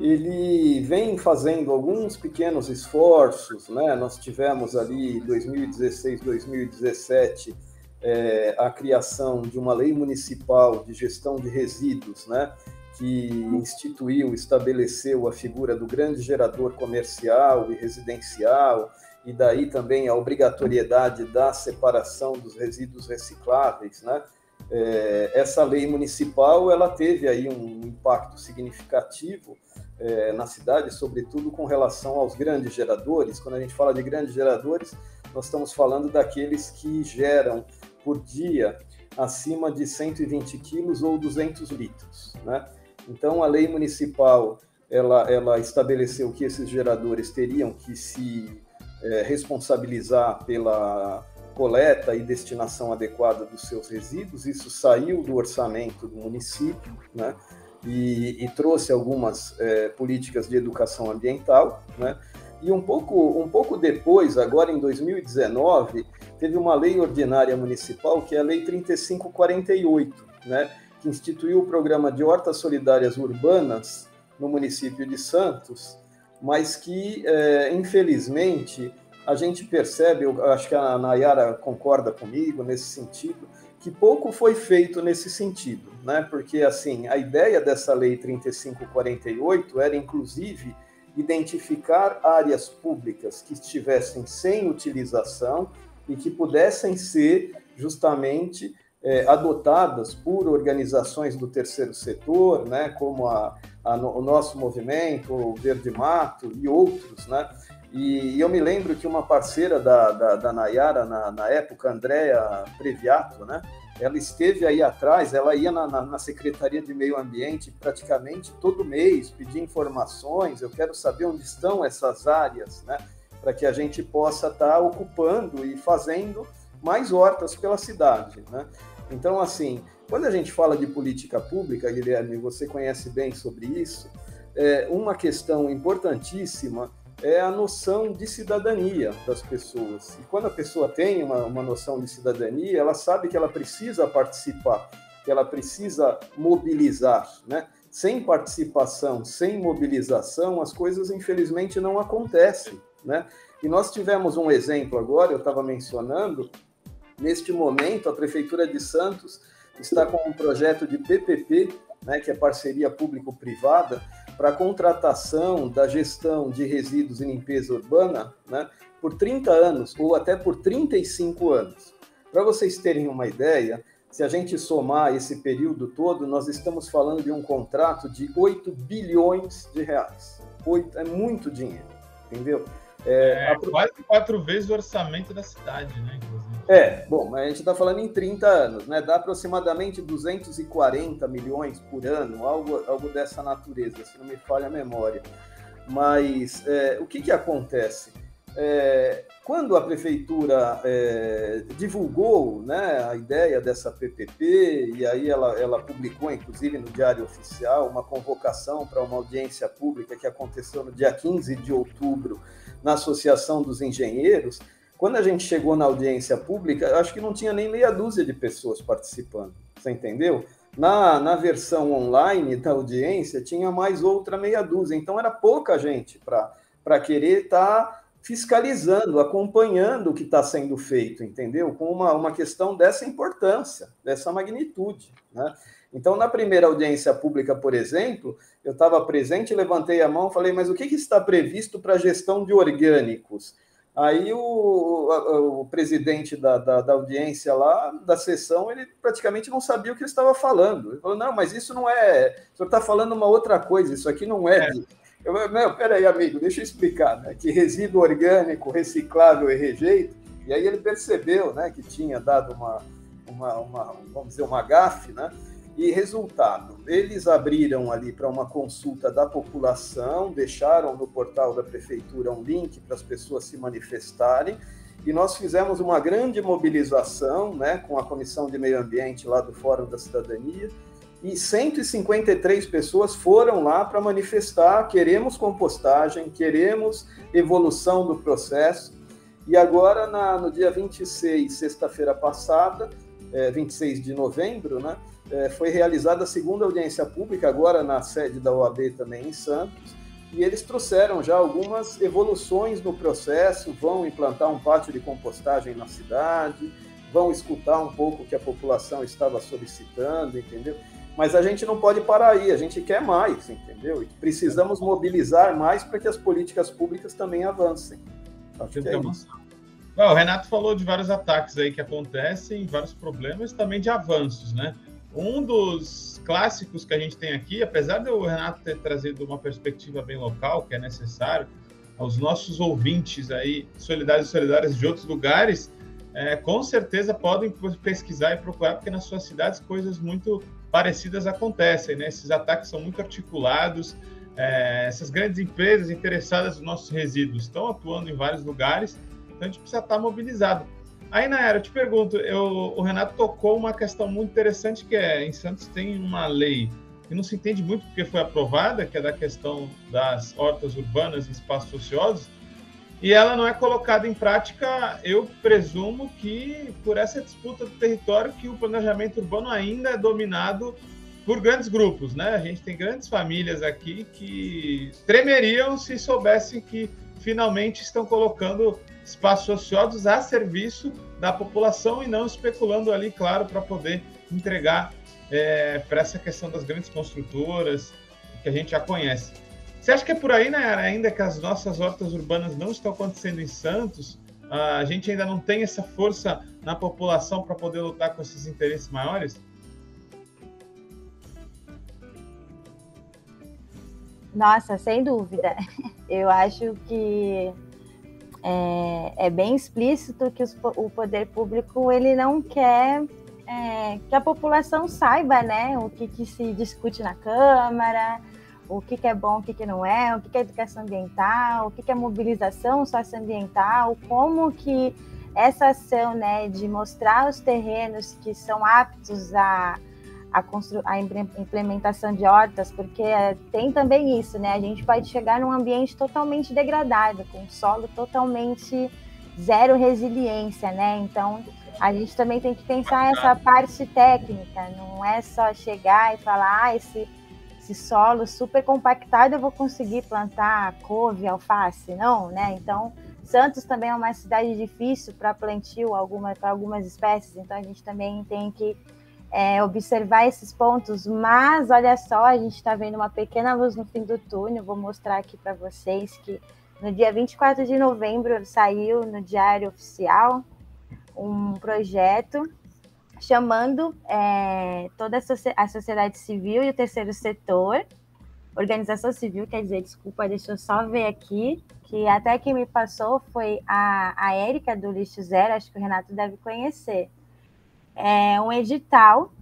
ele vem fazendo alguns pequenos esforços, né? Nós tivemos ali 2016, 2017 é, a criação de uma lei municipal de gestão de resíduos, né, que instituiu, estabeleceu a figura do grande gerador comercial e residencial, e daí também a obrigatoriedade da separação dos resíduos recicláveis, né? É, essa lei municipal ela teve aí um impacto significativo é, na cidade, sobretudo com relação aos grandes geradores. Quando a gente fala de grandes geradores, nós estamos falando daqueles que geram por dia acima de 120 quilos ou 200 litros, né? Então, a lei municipal ela, ela estabeleceu que esses geradores teriam que se é, responsabilizar pela coleta e destinação adequada dos seus resíduos. Isso saiu do orçamento do município, né? E, e trouxe algumas é, políticas de educação ambiental, né? E um pouco, um pouco depois, agora em 2019, teve uma lei ordinária municipal, que é a Lei 3548, né? que instituiu o programa de hortas solidárias urbanas no município de Santos, mas que, é, infelizmente, a gente percebe, eu acho que a Nayara concorda comigo nesse sentido, que pouco foi feito nesse sentido, né? Porque assim, a ideia dessa lei 3548 era inclusive identificar áreas públicas que estivessem sem utilização e que pudessem ser justamente é, adotadas por organizações do terceiro setor, né, como a, a, o nosso movimento, o Verde Mato e outros, né, e, e eu me lembro que uma parceira da, da, da Nayara, na, na época, Andréa Previato, né, ela esteve aí atrás, ela ia na, na, na, Secretaria de Meio Ambiente praticamente todo mês, pedir informações, eu quero saber onde estão essas áreas, né, para que a gente possa estar tá ocupando e fazendo mais hortas pela cidade, né. Então, assim, quando a gente fala de política pública, Guilherme, você conhece bem sobre isso, é uma questão importantíssima é a noção de cidadania das pessoas. E quando a pessoa tem uma, uma noção de cidadania, ela sabe que ela precisa participar, que ela precisa mobilizar, né? Sem participação, sem mobilização, as coisas infelizmente não acontecem, né? E nós tivemos um exemplo agora, eu estava mencionando, neste momento a prefeitura de Santos está com um projeto de PPP, né, que é parceria público-privada, para contratação da gestão de resíduos e limpeza urbana né, por 30 anos ou até por 35 anos. Para vocês terem uma ideia, se a gente somar esse período todo, nós estamos falando de um contrato de 8 bilhões de reais. 8, é muito dinheiro, entendeu? É, é quase quatro vezes o orçamento da cidade, né? Inclusive. É, bom, mas a gente está falando em 30 anos, né? Dá aproximadamente 240 milhões por ano, algo, algo dessa natureza, se não me falha a memória. Mas é, o que, que acontece? É, quando a prefeitura é, divulgou né, a ideia dessa PPP, e aí ela, ela publicou, inclusive no Diário Oficial, uma convocação para uma audiência pública que aconteceu no dia 15 de outubro na Associação dos Engenheiros, quando a gente chegou na audiência pública, acho que não tinha nem meia dúzia de pessoas participando, você entendeu? Na, na versão online da audiência, tinha mais outra meia dúzia, então era pouca gente para querer estar tá fiscalizando, acompanhando o que está sendo feito, entendeu? Com uma, uma questão dessa importância, dessa magnitude, né? Então, na primeira audiência pública, por exemplo, eu estava presente, levantei a mão, falei, mas o que, que está previsto para a gestão de orgânicos? Aí o, o, presidente da, da, da, audiência lá, da sessão, ele praticamente não sabia o que ele estava falando. Ele falou, não, mas isso não é... O senhor está falando uma outra coisa, isso aqui não é... De... Eu, não, peraí, amigo, deixa eu explicar, né? Que resíduo orgânico, reciclável e rejeito, e aí ele percebeu, né, que tinha dado uma, uma, uma vamos dizer, uma gafe, né? E resultado, eles abriram ali para uma consulta da população, deixaram no portal da prefeitura um link para as pessoas se manifestarem, e nós fizemos uma grande mobilização, né, com a Comissão de Meio Ambiente lá do Fórum da Cidadania, e 153 pessoas foram lá para manifestar: queremos compostagem, queremos evolução do processo. E agora, na, no dia 26, sexta-feira passada, é, 26 de novembro, né, é, foi realizada a segunda audiência pública, agora na sede da OAB também em Santos, e eles trouxeram já algumas evoluções no processo, vão implantar um pátio de compostagem na cidade, vão escutar um pouco o que a população estava solicitando, entendeu? Mas a gente não pode parar aí, a gente quer mais, entendeu? E precisamos mobilizar mais para que as políticas públicas também avancem. Acho que é o Renato falou de vários ataques aí que acontecem, vários problemas, também de avanços, né? Um dos clássicos que a gente tem aqui, apesar do Renato ter trazido uma perspectiva bem local, que é necessário, aos nossos ouvintes aí, solidários e solidárias de outros lugares, é, com certeza podem pesquisar e procurar, porque nas suas cidades coisas muito parecidas acontecem, né? Esses ataques são muito articulados, é, essas grandes empresas interessadas nos nossos resíduos estão atuando em vários lugares, então a gente precisa estar mobilizado. Aí, Nayara, eu te pergunto, eu, o Renato tocou uma questão muito interessante que é, em Santos tem uma lei que não se entende muito porque foi aprovada, que é da questão das hortas urbanas e espaços ociosos, e ela não é colocada em prática, eu presumo que por essa disputa do território que o planejamento urbano ainda é dominado por grandes grupos, né? A gente tem grandes famílias aqui que tremeriam se soubessem que finalmente estão colocando espaços ociosos a serviço da população e não especulando ali, claro, para poder entregar é, para essa questão das grandes construtoras que a gente já conhece. Você acha que é por aí, né, ainda que as nossas hortas urbanas não estão acontecendo em Santos? A gente ainda não tem essa força na população para poder lutar com esses interesses maiores? Nossa, sem dúvida. [LAUGHS] Eu acho que é, é bem explícito que os, o poder público ele não quer é, que a população saiba, né, o que, que se discute na Câmara, o que, que é bom, o que, que não é, o que, que é educação ambiental, o que, que é mobilização socioambiental, como que essa ação né, de mostrar os terrenos que são aptos a, a, a implementação de hortas, porque tem também isso, né? A gente pode chegar num ambiente totalmente degradado, com solo totalmente zero resiliência, né? Então, a gente também tem que pensar essa parte técnica, não é só chegar e falar, ah, esse esse solo super compactado, eu vou conseguir plantar couve, alface, não, né? Então, Santos também é uma cidade difícil para plantio alguma, para algumas espécies, então a gente também tem que é, observar esses pontos. Mas olha só, a gente está vendo uma pequena luz no fim do túnel. Vou mostrar aqui para vocês que no dia 24 de novembro saiu no Diário Oficial um projeto chamando é, toda a, sociedade civil e o terceiro setor, organização civil, quer dizer, desculpa, deixa eu só ver aqui, que até quem me passou foi a, a Érica do Lixo Zero, acho que o Renato deve conhecer. É um edital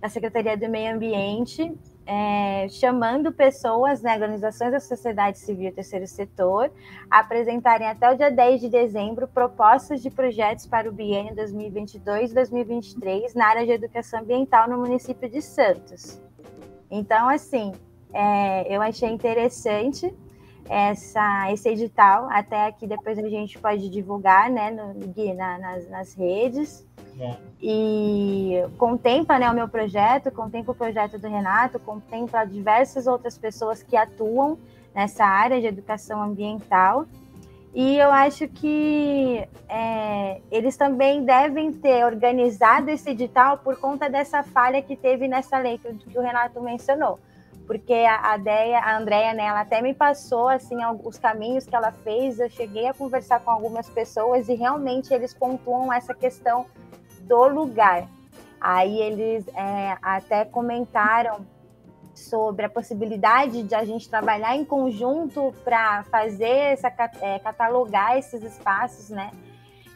da Secretaria do Meio Ambiente é, chamando pessoas, né, organizações da sociedade civil e terceiro setor, a apresentarem até o dia 10 de dezembro propostas de projetos para o biênio 2022-2023 na área de educação ambiental no município de Santos. Então, assim, é, eu achei interessante essa, esse edital, até aqui depois a gente pode divulgar né, no, na, nas, nas redes. E contempla né, o meu projeto, contempla o projeto do Renato, contempla diversas outras pessoas que atuam nessa área de educação ambiental. E eu acho que é, eles também devem ter organizado esse edital por conta dessa falha que teve nessa lei que, que o Renato mencionou. Porque a, a, a Andrea, né, ela até me passou assim os caminhos que ela fez. Eu cheguei a conversar com algumas pessoas e realmente eles pontuam essa questão do lugar. Aí eles é, até comentaram sobre a possibilidade de a gente trabalhar em conjunto para fazer essa é, catalogar esses espaços, né?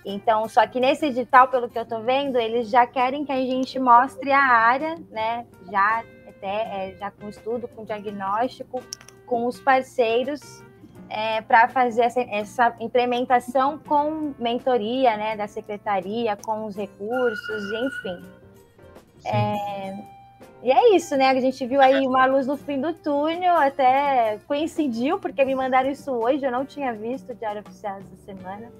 Então, só que nesse edital, pelo que eu estou vendo, eles já querem que a gente mostre a área, né? Já até é, já com estudo, com diagnóstico, com os parceiros é, para fazer essa, essa, implementação com mentoria né, da secretaria, com os recursos, enfim. É, e é isso, né? A gente viu aí uma luz no fim do túnel, até coincidiu, porque me mandaram isso hoje, eu não tinha visto o Diário Oficial essa semana.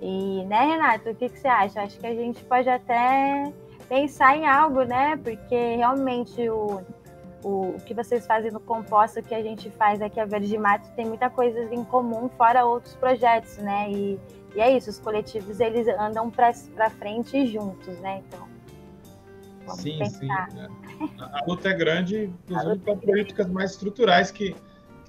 E, né, Renato, o que, que você acha? Acho que a gente pode até pensar em algo, né? Porque realmente o o, que vocês fazem no composto, o que a gente faz aqui, a Verde Mato, tem muita coisa em comum, fora outros projetos, né? E, e é isso, os coletivos, eles andam para frente juntos, né? Então, vamos sim, pensar. sim. É. A luta é grande, inclusive com é políticas mais estruturais que,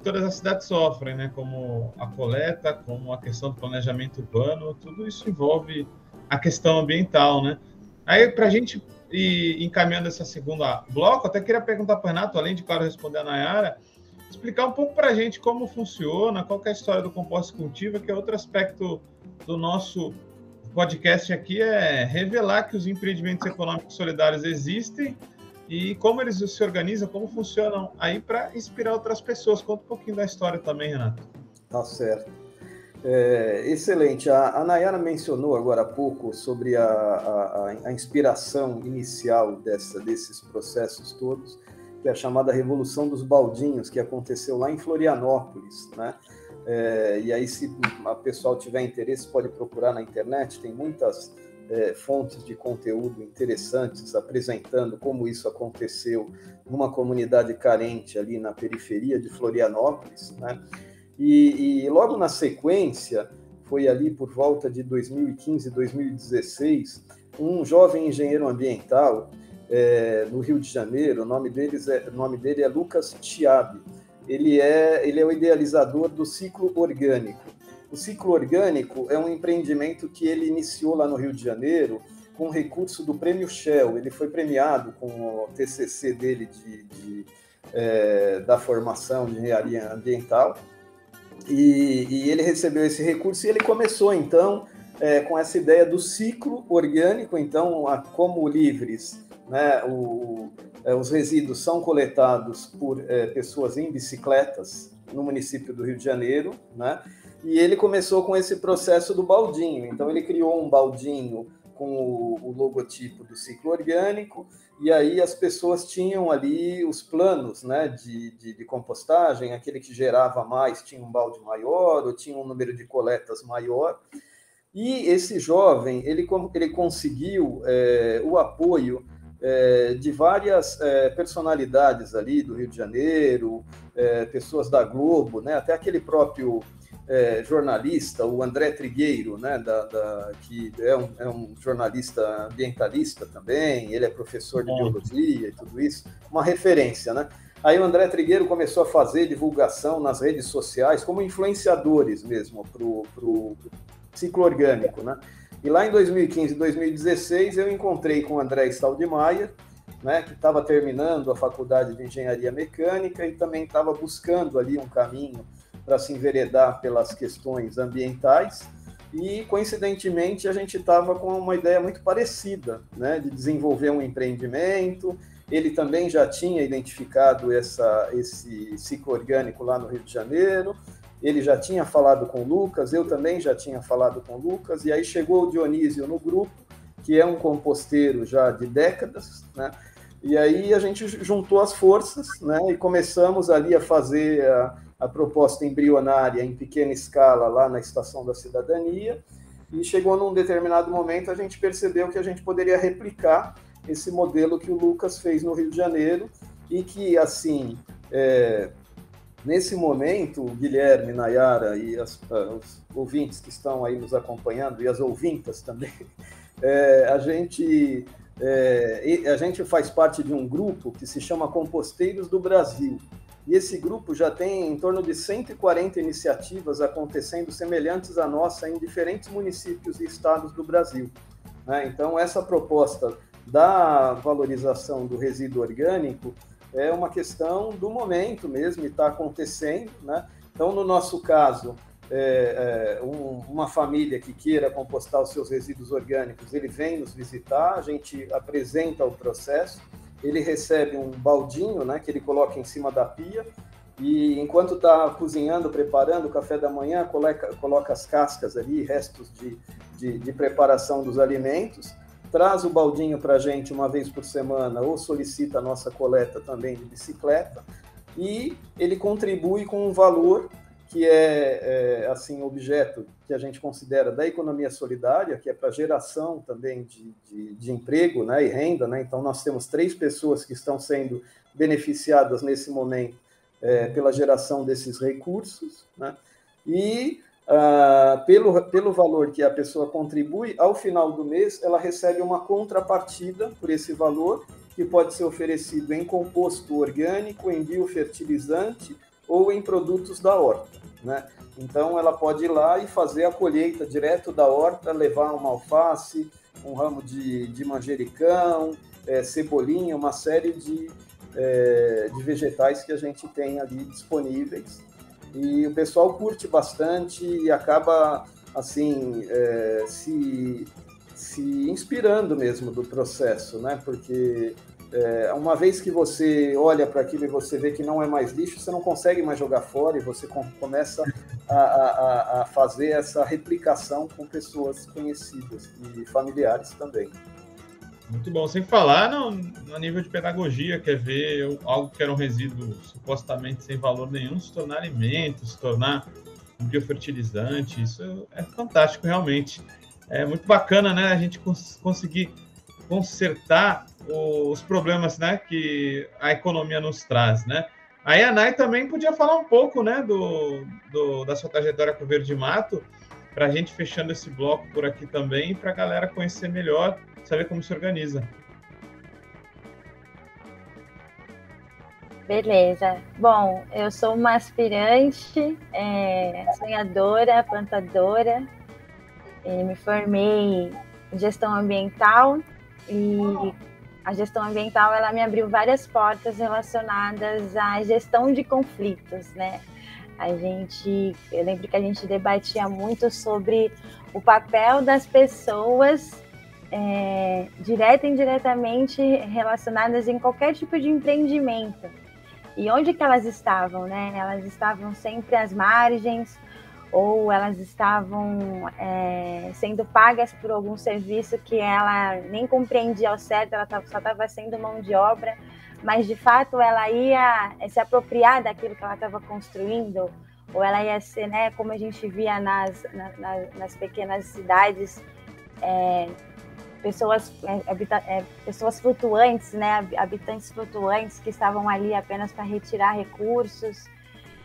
todas as cidades sofrem, né? Como a coleta, como a questão do planejamento urbano, tudo isso envolve a questão ambiental, né? Aí, para a gente ir encaminhando essa segunda bloco, até queria perguntar para o Renato, além de, claro, responder a Nayara, explicar um pouco para a gente como funciona, qual é a história do composto cultiva, que é outro aspecto do nosso podcast aqui, é revelar que os empreendimentos econômicos solidários existem e como eles se organizam, como funcionam aí para inspirar outras pessoas. Conta um pouquinho da história também, Renato. Tá certo. É, excelente. A, a Nayara mencionou agora há pouco sobre a, a, a inspiração inicial dessa, desses processos todos, que é a chamada Revolução dos Baldinhos, que aconteceu lá em Florianópolis, né? É, e aí, se a pessoal tiver interesse, pode procurar na internet, tem muitas é, fontes de conteúdo interessantes apresentando como isso aconteceu numa comunidade carente ali na periferia de Florianópolis, né? E, e logo na sequência, foi ali por volta de 2015, 2016, um jovem engenheiro ambiental é, no Rio de Janeiro, o nome, deles é, nome dele é Lucas Chiabi, ele é, ele é o idealizador do ciclo orgânico. O ciclo orgânico é um empreendimento que ele iniciou lá no Rio de Janeiro com recurso do Prêmio Shell. Ele foi premiado com o TCC dele de, de é, da formação de engenharia ambiental. E, e, ele recebeu esse recurso e ele começou, então, é, com essa ideia do ciclo orgânico. Então, a, como livres, né, o, é, os resíduos são coletados por é, pessoas em bicicletas no município do Rio de Janeiro, né? E ele começou com esse processo do baldinho. Então, ele criou um baldinho com o, logotipo do ciclo orgânico, e aí as pessoas tinham ali os planos né, de, de, de, compostagem, aquele que gerava mais tinha um balde maior, ou tinha um número de coletas maior. E esse jovem, ele, ele conseguiu é, o apoio é, de várias é, personalidades ali do Rio de Janeiro, pessoas da Globo, né, até aquele próprio é, jornalista, o André Trigueiro, né, da, da que é um, é um, jornalista ambientalista também, ele é professor de biologia e tudo isso, uma referência, né? Aí o André Trigueiro começou a fazer divulgação nas redes sociais como influenciadores mesmo para o ciclo orgânico, né? E lá em 2015 e 2016 eu encontrei com o André Staldemaier, né, que estava terminando a faculdade de engenharia mecânica e também estava buscando ali um caminho para se enveredar pelas questões ambientais. E, coincidentemente, a gente estava com uma ideia muito parecida, né, de desenvolver um empreendimento. Ele também já tinha identificado essa, esse ciclo orgânico lá no Rio de Janeiro. Ele já tinha falado com o Lucas, eu também já tinha falado com o Lucas. E aí chegou o Dionísio no grupo, que é um composteiro já de décadas, né? E aí a gente juntou as forças, né? E começamos ali a fazer a, a proposta embrionária em pequena escala lá na Estação da Cidadania, e chegou num determinado momento a gente percebeu que a gente poderia replicar esse modelo que o Lucas fez no Rio de Janeiro e que, assim, é, nesse momento, o Guilherme, Nayara e as, os ouvintes que estão aí nos acompanhando, e as ouvintas também, [LAUGHS] é, a gente... É, a gente faz parte de um grupo que se chama Composteiros do Brasil. E esse grupo já tem em torno de 140 iniciativas acontecendo semelhantes à nossa em diferentes municípios e estados do Brasil. Né? Então, essa proposta da valorização do resíduo orgânico é uma questão do momento mesmo e está acontecendo. Né? Então, no nosso caso, é, é, um, uma família que queira compostar os seus resíduos orgânicos, ele vem nos visitar, a gente apresenta o processo ele recebe um baldinho, né, que ele coloca em cima da pia, e enquanto está cozinhando, preparando o café da manhã, coloca, coloca as cascas ali, restos de, de, de preparação dos alimentos, traz o baldinho para a gente uma vez por semana ou solicita a nossa coleta também de bicicleta, e ele contribui com um valor que é, é, assim objeto que a gente considera da economia solidária, que é para geração também de, de, de, emprego né, e renda. Né? Então, nós temos três pessoas que estão sendo beneficiadas nesse momento é, pela geração desses recursos. Né? E ah, pelo, pelo valor que a pessoa contribui, ao final do mês, ela recebe uma contrapartida por esse valor, que pode ser oferecido em composto orgânico, em biofertilizante ou em produtos da horta, né? Então ela pode ir lá e fazer a colheita direto da horta, levar uma alface, um ramo de, de manjericão, é, cebolinha, uma série de, é, de vegetais que a gente tem ali disponíveis. E o pessoal curte bastante e acaba assim é, se, se inspirando mesmo do processo, né? Porque é, uma vez que você olha para aquilo e você vê que não é mais lixo, você não consegue mais jogar fora e você com, começa a, a, a, fazer essa replicação com pessoas conhecidas e familiares também. Muito bom. Sem falar no, no nível de pedagogia, quer ver algo que era um resíduo supostamente sem valor nenhum se tornar alimento, se tornar um biofertilizante. Isso é fantástico, realmente. É muito bacana, né? A gente cons conseguir consertar os problemas né, que a economia nos traz, né? Aí a Nai também podia falar um pouco, né, do, do da sua trajetória com o Verde Mato, para a gente fechando esse bloco por aqui também, para a galera conhecer melhor, saber como se organiza. Beleza. Bom, eu sou uma aspirante, é, sonhadora, plantadora. me formei em gestão ambiental e a gestão ambiental ela me abriu várias portas relacionadas à gestão de conflitos, né? A gente, eu lembro que a gente debatia muito sobre o papel das pessoas é, direta e indiretamente relacionadas em qualquer tipo de empreendimento. E onde que elas estavam, né? Elas estavam sempre às margens, ou elas estavam é, sendo pagas por algum serviço que ela nem compreendia ao certo, ela só estava sendo mão de obra, mas de fato ela ia se apropriar daquilo que ela estava construindo, ou ela ia ser, né, como a gente via nas, na, nas pequenas cidades, é, pessoas, é, habita, é, pessoas flutuantes, né, habitantes flutuantes que estavam ali apenas para retirar recursos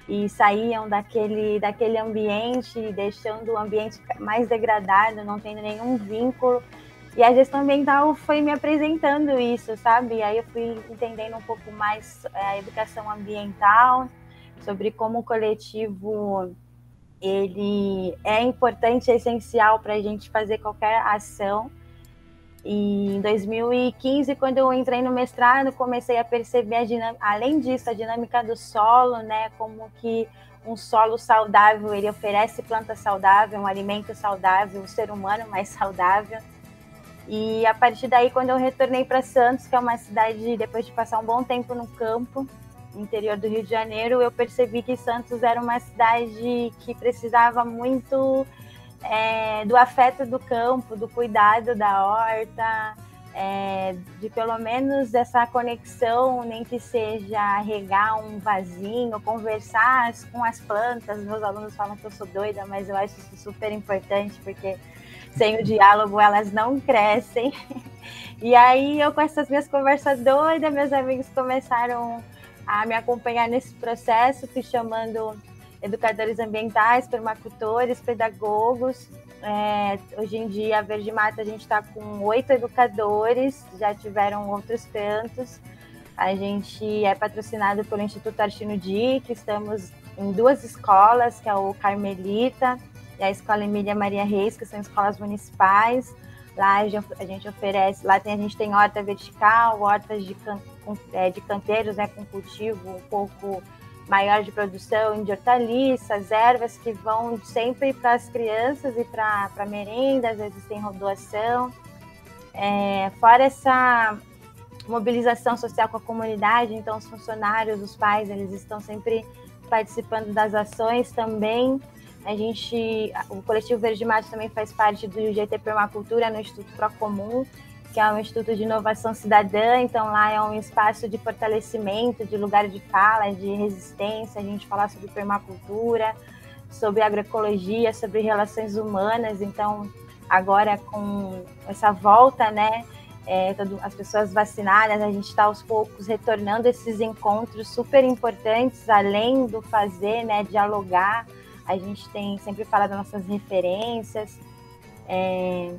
e saíam daquele, daquele ambiente, deixando o ambiente mais degradado, não tendo nenhum vínculo. E a gestão ambiental foi me apresentando isso, sabe? E aí eu fui entendendo um pouco mais é, a educação ambiental, sobre como o coletivo ele é importante, é essencial para a gente fazer qualquer ação. E em 2015, quando eu entrei no mestrado, comecei a perceber, a dinâmica, além disso, a dinâmica do solo, né? Como que um solo saudável, ele oferece planta saudável, um alimento saudável, um ser humano mais saudável. E a partir daí, quando eu retornei para Santos, que é uma cidade, depois de passar um bom tempo no campo, interior do Rio de Janeiro, eu percebi que Santos era uma cidade que precisava muito é, do afeto do campo, do cuidado da horta, é, de pelo menos essa conexão, nem que seja regar um vasinho, conversar com as plantas. Meus alunos falam que eu sou doida, mas eu acho isso super importante, porque sem o diálogo elas não crescem. [LAUGHS] E aí eu com essas minhas conversas doidas, meus amigos começaram a me acompanhar nesse processo, fui chamando educadores ambientais, permacultores, pedagogos. É, hoje em dia, a Verde Mata, a gente está com oito educadores, já tiveram outros tantos. A gente é patrocinado pelo Instituto Artino que estamos em duas escolas, que é o Carmelita e a Escola Emília Maria Reis, que são escolas municipais. Lá a gente oferece, lá tem, a gente tem horta vertical, hortas de, can, é, de canteiros, né, com cultivo um pouco maior de produção de hortaliças, ervas que vão sempre para as crianças e para merenda, às vezes tem doação. É, fora essa mobilização social com a comunidade, então os funcionários, os pais, eles estão sempre participando das ações também. A gente, o coletivo Verde Mato também faz parte do GT Permacultura no Instituto Procomum, que é um Instituto de Inovação Cidadã, então lá é um espaço de fortalecimento, de lugar de fala, de resistência, a gente falar sobre permacultura, sobre agroecologia, sobre relações humanas, então agora com essa volta, né, é, todo, as pessoas vacinadas, a gente está aos poucos retornando esses encontros super importantes, além do fazer, né, dialogar, a gente tem sempre falado nossas referências, é,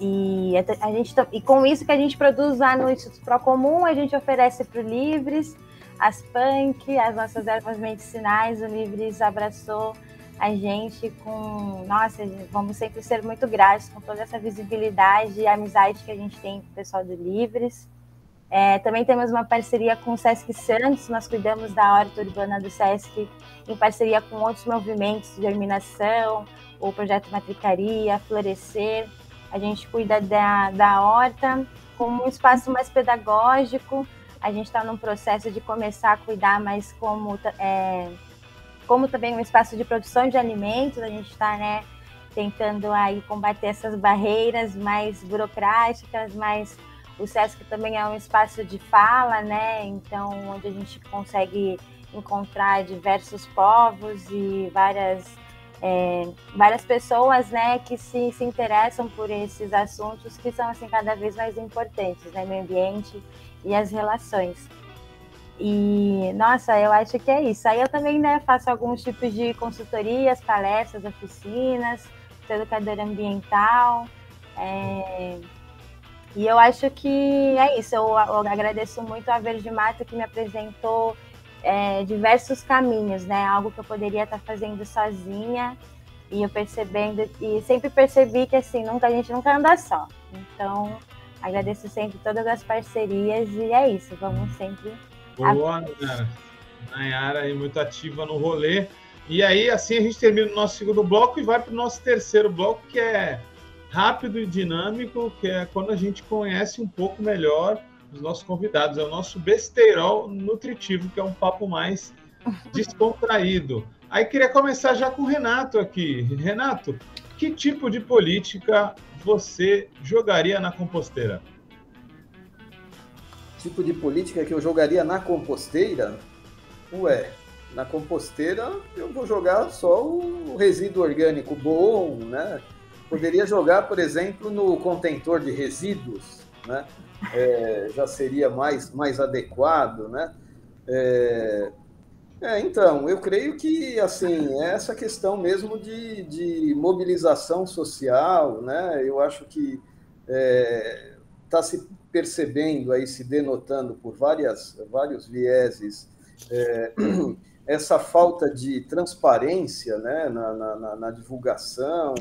e a gente e com isso que a gente produz lá no Instituto Procomum, a gente oferece para o Livres, as punk, as nossas ervas medicinais, o Livres abraçou a gente com, nossa, vamos sempre ser muito gratos com toda essa visibilidade e amizade que a gente tem com o pessoal do Livres. É, também temos uma parceria com o Sesc Santos, nós cuidamos da horta urbana do Sesc em parceria com outros movimentos de germinação, o projeto Matricaria, Florescer. A gente cuida da, da horta como um espaço mais pedagógico. A gente está num processo de começar a cuidar mais como, é, como também um espaço de produção de alimentos. A gente está né, tentando aí combater essas barreiras mais burocráticas, mais o SESC também é um espaço de fala, né? Então, onde a gente consegue encontrar diversos povos e várias, é, várias pessoas, né, que se, se interessam por esses assuntos que são, assim, cada vez mais importantes, né? Meio ambiente e as relações. E, nossa, eu acho que é isso. Aí eu também, né, faço alguns tipos de consultorias, palestras, oficinas, sou educadora ambiental, é, e eu acho que é isso. Eu, eu agradeço muito a Verde Mata que me apresentou é, diversos caminhos, né? Algo que eu poderia estar fazendo sozinha e eu percebendo e sempre percebi que assim nunca a gente nunca anda só. Então agradeço sempre todas as parcerias e é isso. Vamos sempre. Boa, Nayara. Nayara aí muito ativa no rolê. E aí assim a gente termina o nosso segundo bloco e vai para o nosso terceiro bloco que é rápido e dinâmico, que é quando a gente conhece um pouco melhor os nossos convidados. É o nosso besteirol nutritivo, que é um papo mais [LAUGHS] descontraído. Aí queria começar já com o Renato aqui. Renato, que tipo de política você jogaria na composteira? Tipo de política que eu jogaria na composteira? Ué, na composteira eu vou jogar só o resíduo orgânico bom, né? Poderia jogar, por exemplo, no contentor de resíduos, né? É, já seria mais, mais adequado, né? É, é, então, eu creio que assim é essa questão mesmo de, de mobilização social, né? Eu acho que está é, se percebendo aí, se denotando por várias, vários vieses é, essa falta de transparência né, na, na, na divulgação,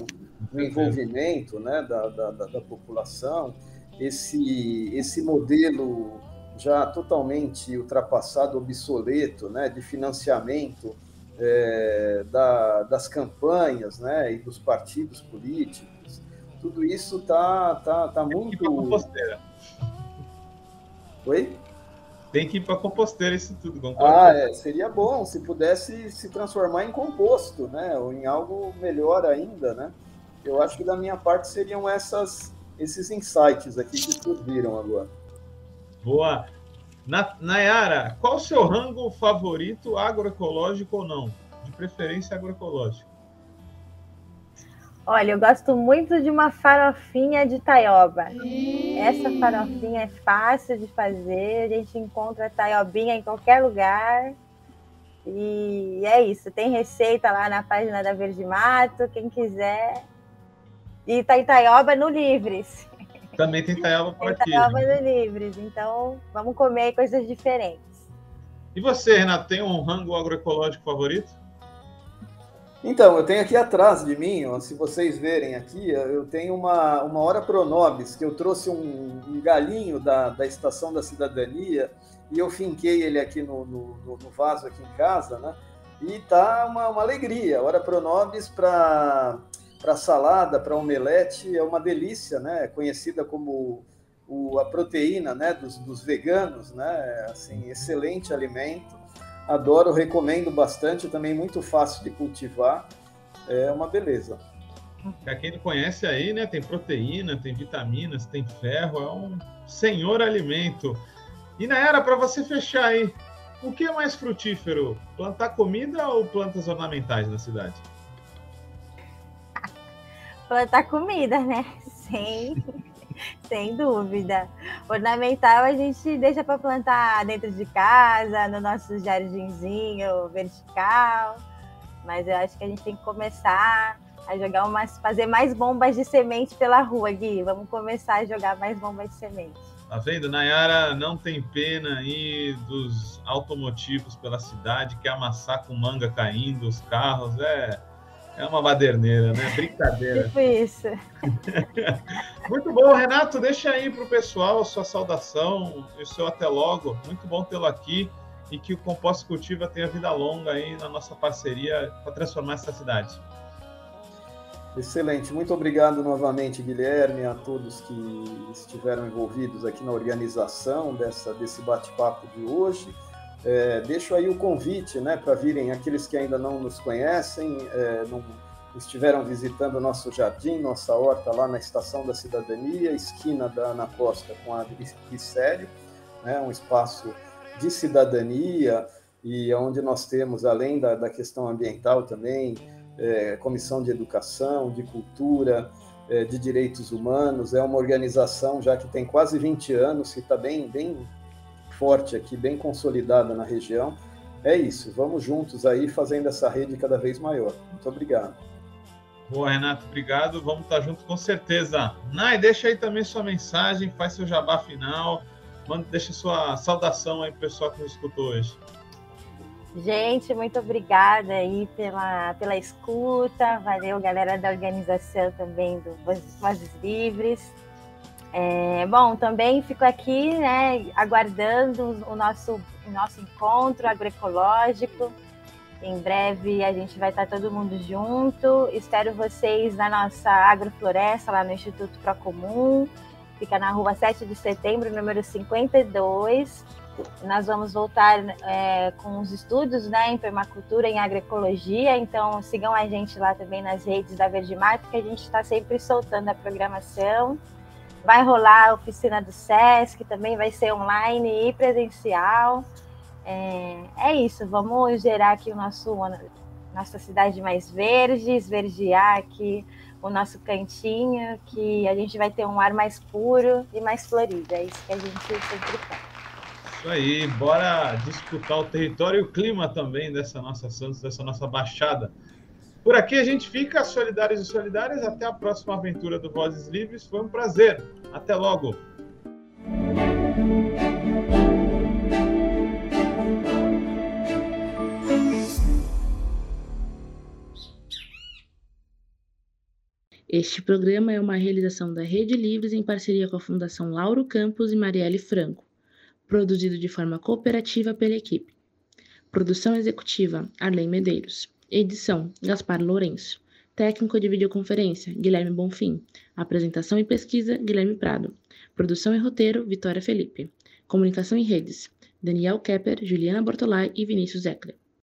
no envolvimento né, da, da, da, população, esse, esse modelo já totalmente ultrapassado, obsoleto, né, de financiamento é, da, das campanhas né, e dos partidos políticos, tudo isso está tá, tá muito. Oi? Tem que ir para composteira isso tudo. Concordo? Ah, é, seria bom se pudesse se transformar em composto, né? Ou em algo melhor ainda, né? Eu acho que da minha parte seriam essas, esses insights aqui que surgiram agora. Boa. Na, Nayara, qual o seu rango favorito, agroecológico ou não? De preferência agroecológico. Olha, eu gosto muito de uma farofinha de taioba. Essa farofinha é fácil de fazer, a gente encontra taiobinha em qualquer lugar. E é isso, tem receita lá na página da Verde Mato, quem quiser. E tá em taioba no Livres. Também tem taioba por aqui. Taioba no Livres, então vamos comer coisas diferentes. E você, Renato, tem um rango agroecológico favorito? Então, eu tenho aqui atrás de mim, ó, se vocês verem aqui, eu tenho uma, uma hora pronobis, que eu trouxe um, um galinho da, da Estação da Cidadania e eu finquei ele aqui no, no, no vaso aqui em casa, né? E tá uma, uma alegria. Hora pronobis para para salada, para omelete, é uma delícia, né? É conhecida como o, a proteína, né? Dos, dos veganos, né? Assim, excelente alimento Adoro, recomendo bastante, também muito fácil de cultivar. É uma beleza. Para quem não conhece aí, né, tem proteína, tem vitaminas, tem ferro, é um senhor alimento. E na era para você fechar aí, o que é mais frutífero, plantar comida ou plantas ornamentais na cidade? Plantar comida, né? [LAUGHS] Sim. [LAUGHS] Sem dúvida. Ornamental a gente deixa para plantar dentro de casa, no nosso jardinzinho vertical. Mas eu acho que a gente tem que começar a jogar umas, fazer mais bombas de semente pela rua, Gui. Vamos começar a jogar mais bombas de semente. Tá vendo? Nayara não tem pena aí dos automotivos pela cidade, quer amassar com manga caindo, os carros. É, é uma baderneira, né? Brincadeira. Tipo isso. [LAUGHS] Muito bom, Renato. Deixa aí para o pessoal a sua saudação e o seu até logo. Muito bom tê-lo aqui e que o Composto Cultiva tenha vida longa aí na nossa parceria para transformar essa cidade. Excelente, muito obrigado novamente, Guilherme, a todos que estiveram envolvidos aqui na organização dessa, desse bate-papo de hoje. É, deixo aí o convite né, para virem aqueles que ainda não nos conhecem, é, não estiveram visitando nosso jardim, nossa horta lá na Estação da Cidadania, esquina da Ana Costa com a Glicério, né, um espaço de cidadania e onde nós temos, além da, da questão ambiental também, é, Comissão de Educação, de Cultura, é, de Direitos Humanos. É uma organização já que tem quase 20 anos, que está bem, bem forte aqui, bem consolidada na região. É isso, vamos juntos aí fazendo essa rede cada vez maior. Muito obrigado. Boa, Renato, obrigado. Vamos estar juntos com certeza. Nai, deixa aí também sua mensagem, faz seu jabá final, manda, deixa sua saudação aí para o pessoal que nos escutou hoje. Gente, muito obrigada aí pela, pela escuta. Valeu, galera da organização também do Vozes Livres. É, bom, também fico aqui, né, aguardando o nosso, o nosso encontro agroecológico. Em breve a gente vai estar todo mundo junto. Espero vocês na nossa agrofloresta, lá no Instituto Procomum. Fica na rua 7 de setembro, número 52 nós vamos voltar é, com os estudos né, em permacultura, em agroecologia, então sigam a gente lá também nas redes da Verde Mar, porque a gente está sempre soltando a programação. Vai rolar a oficina do SESC, também vai ser online e presencial. É, é isso, vamos gerar aqui o nosso nossa cidade mais verde, esverdear aqui o nosso cantinho, que a gente vai ter um ar mais puro e mais florido. É isso que a gente sempre quer. Isso aí, bora disputar o território e o clima também dessa nossa Santos, dessa nossa baixada. Por aqui a gente fica, solidários e solidárias. Até a próxima aventura do Vozes Livres. Foi um prazer. Até logo. Este programa é uma realização da Rede Livres em parceria com a Fundação Lauro Campos e Marielle Franco produzido de forma cooperativa pela equipe. Produção executiva: Arlen Medeiros. Edição: Gaspar Lourenço. Técnico de videoconferência: Guilherme Bonfim. Apresentação e pesquisa: Guilherme Prado. Produção e roteiro: Vitória Felipe. Comunicação em redes: Daniel Kepper, Juliana Bortolai e Vinícius Eckler.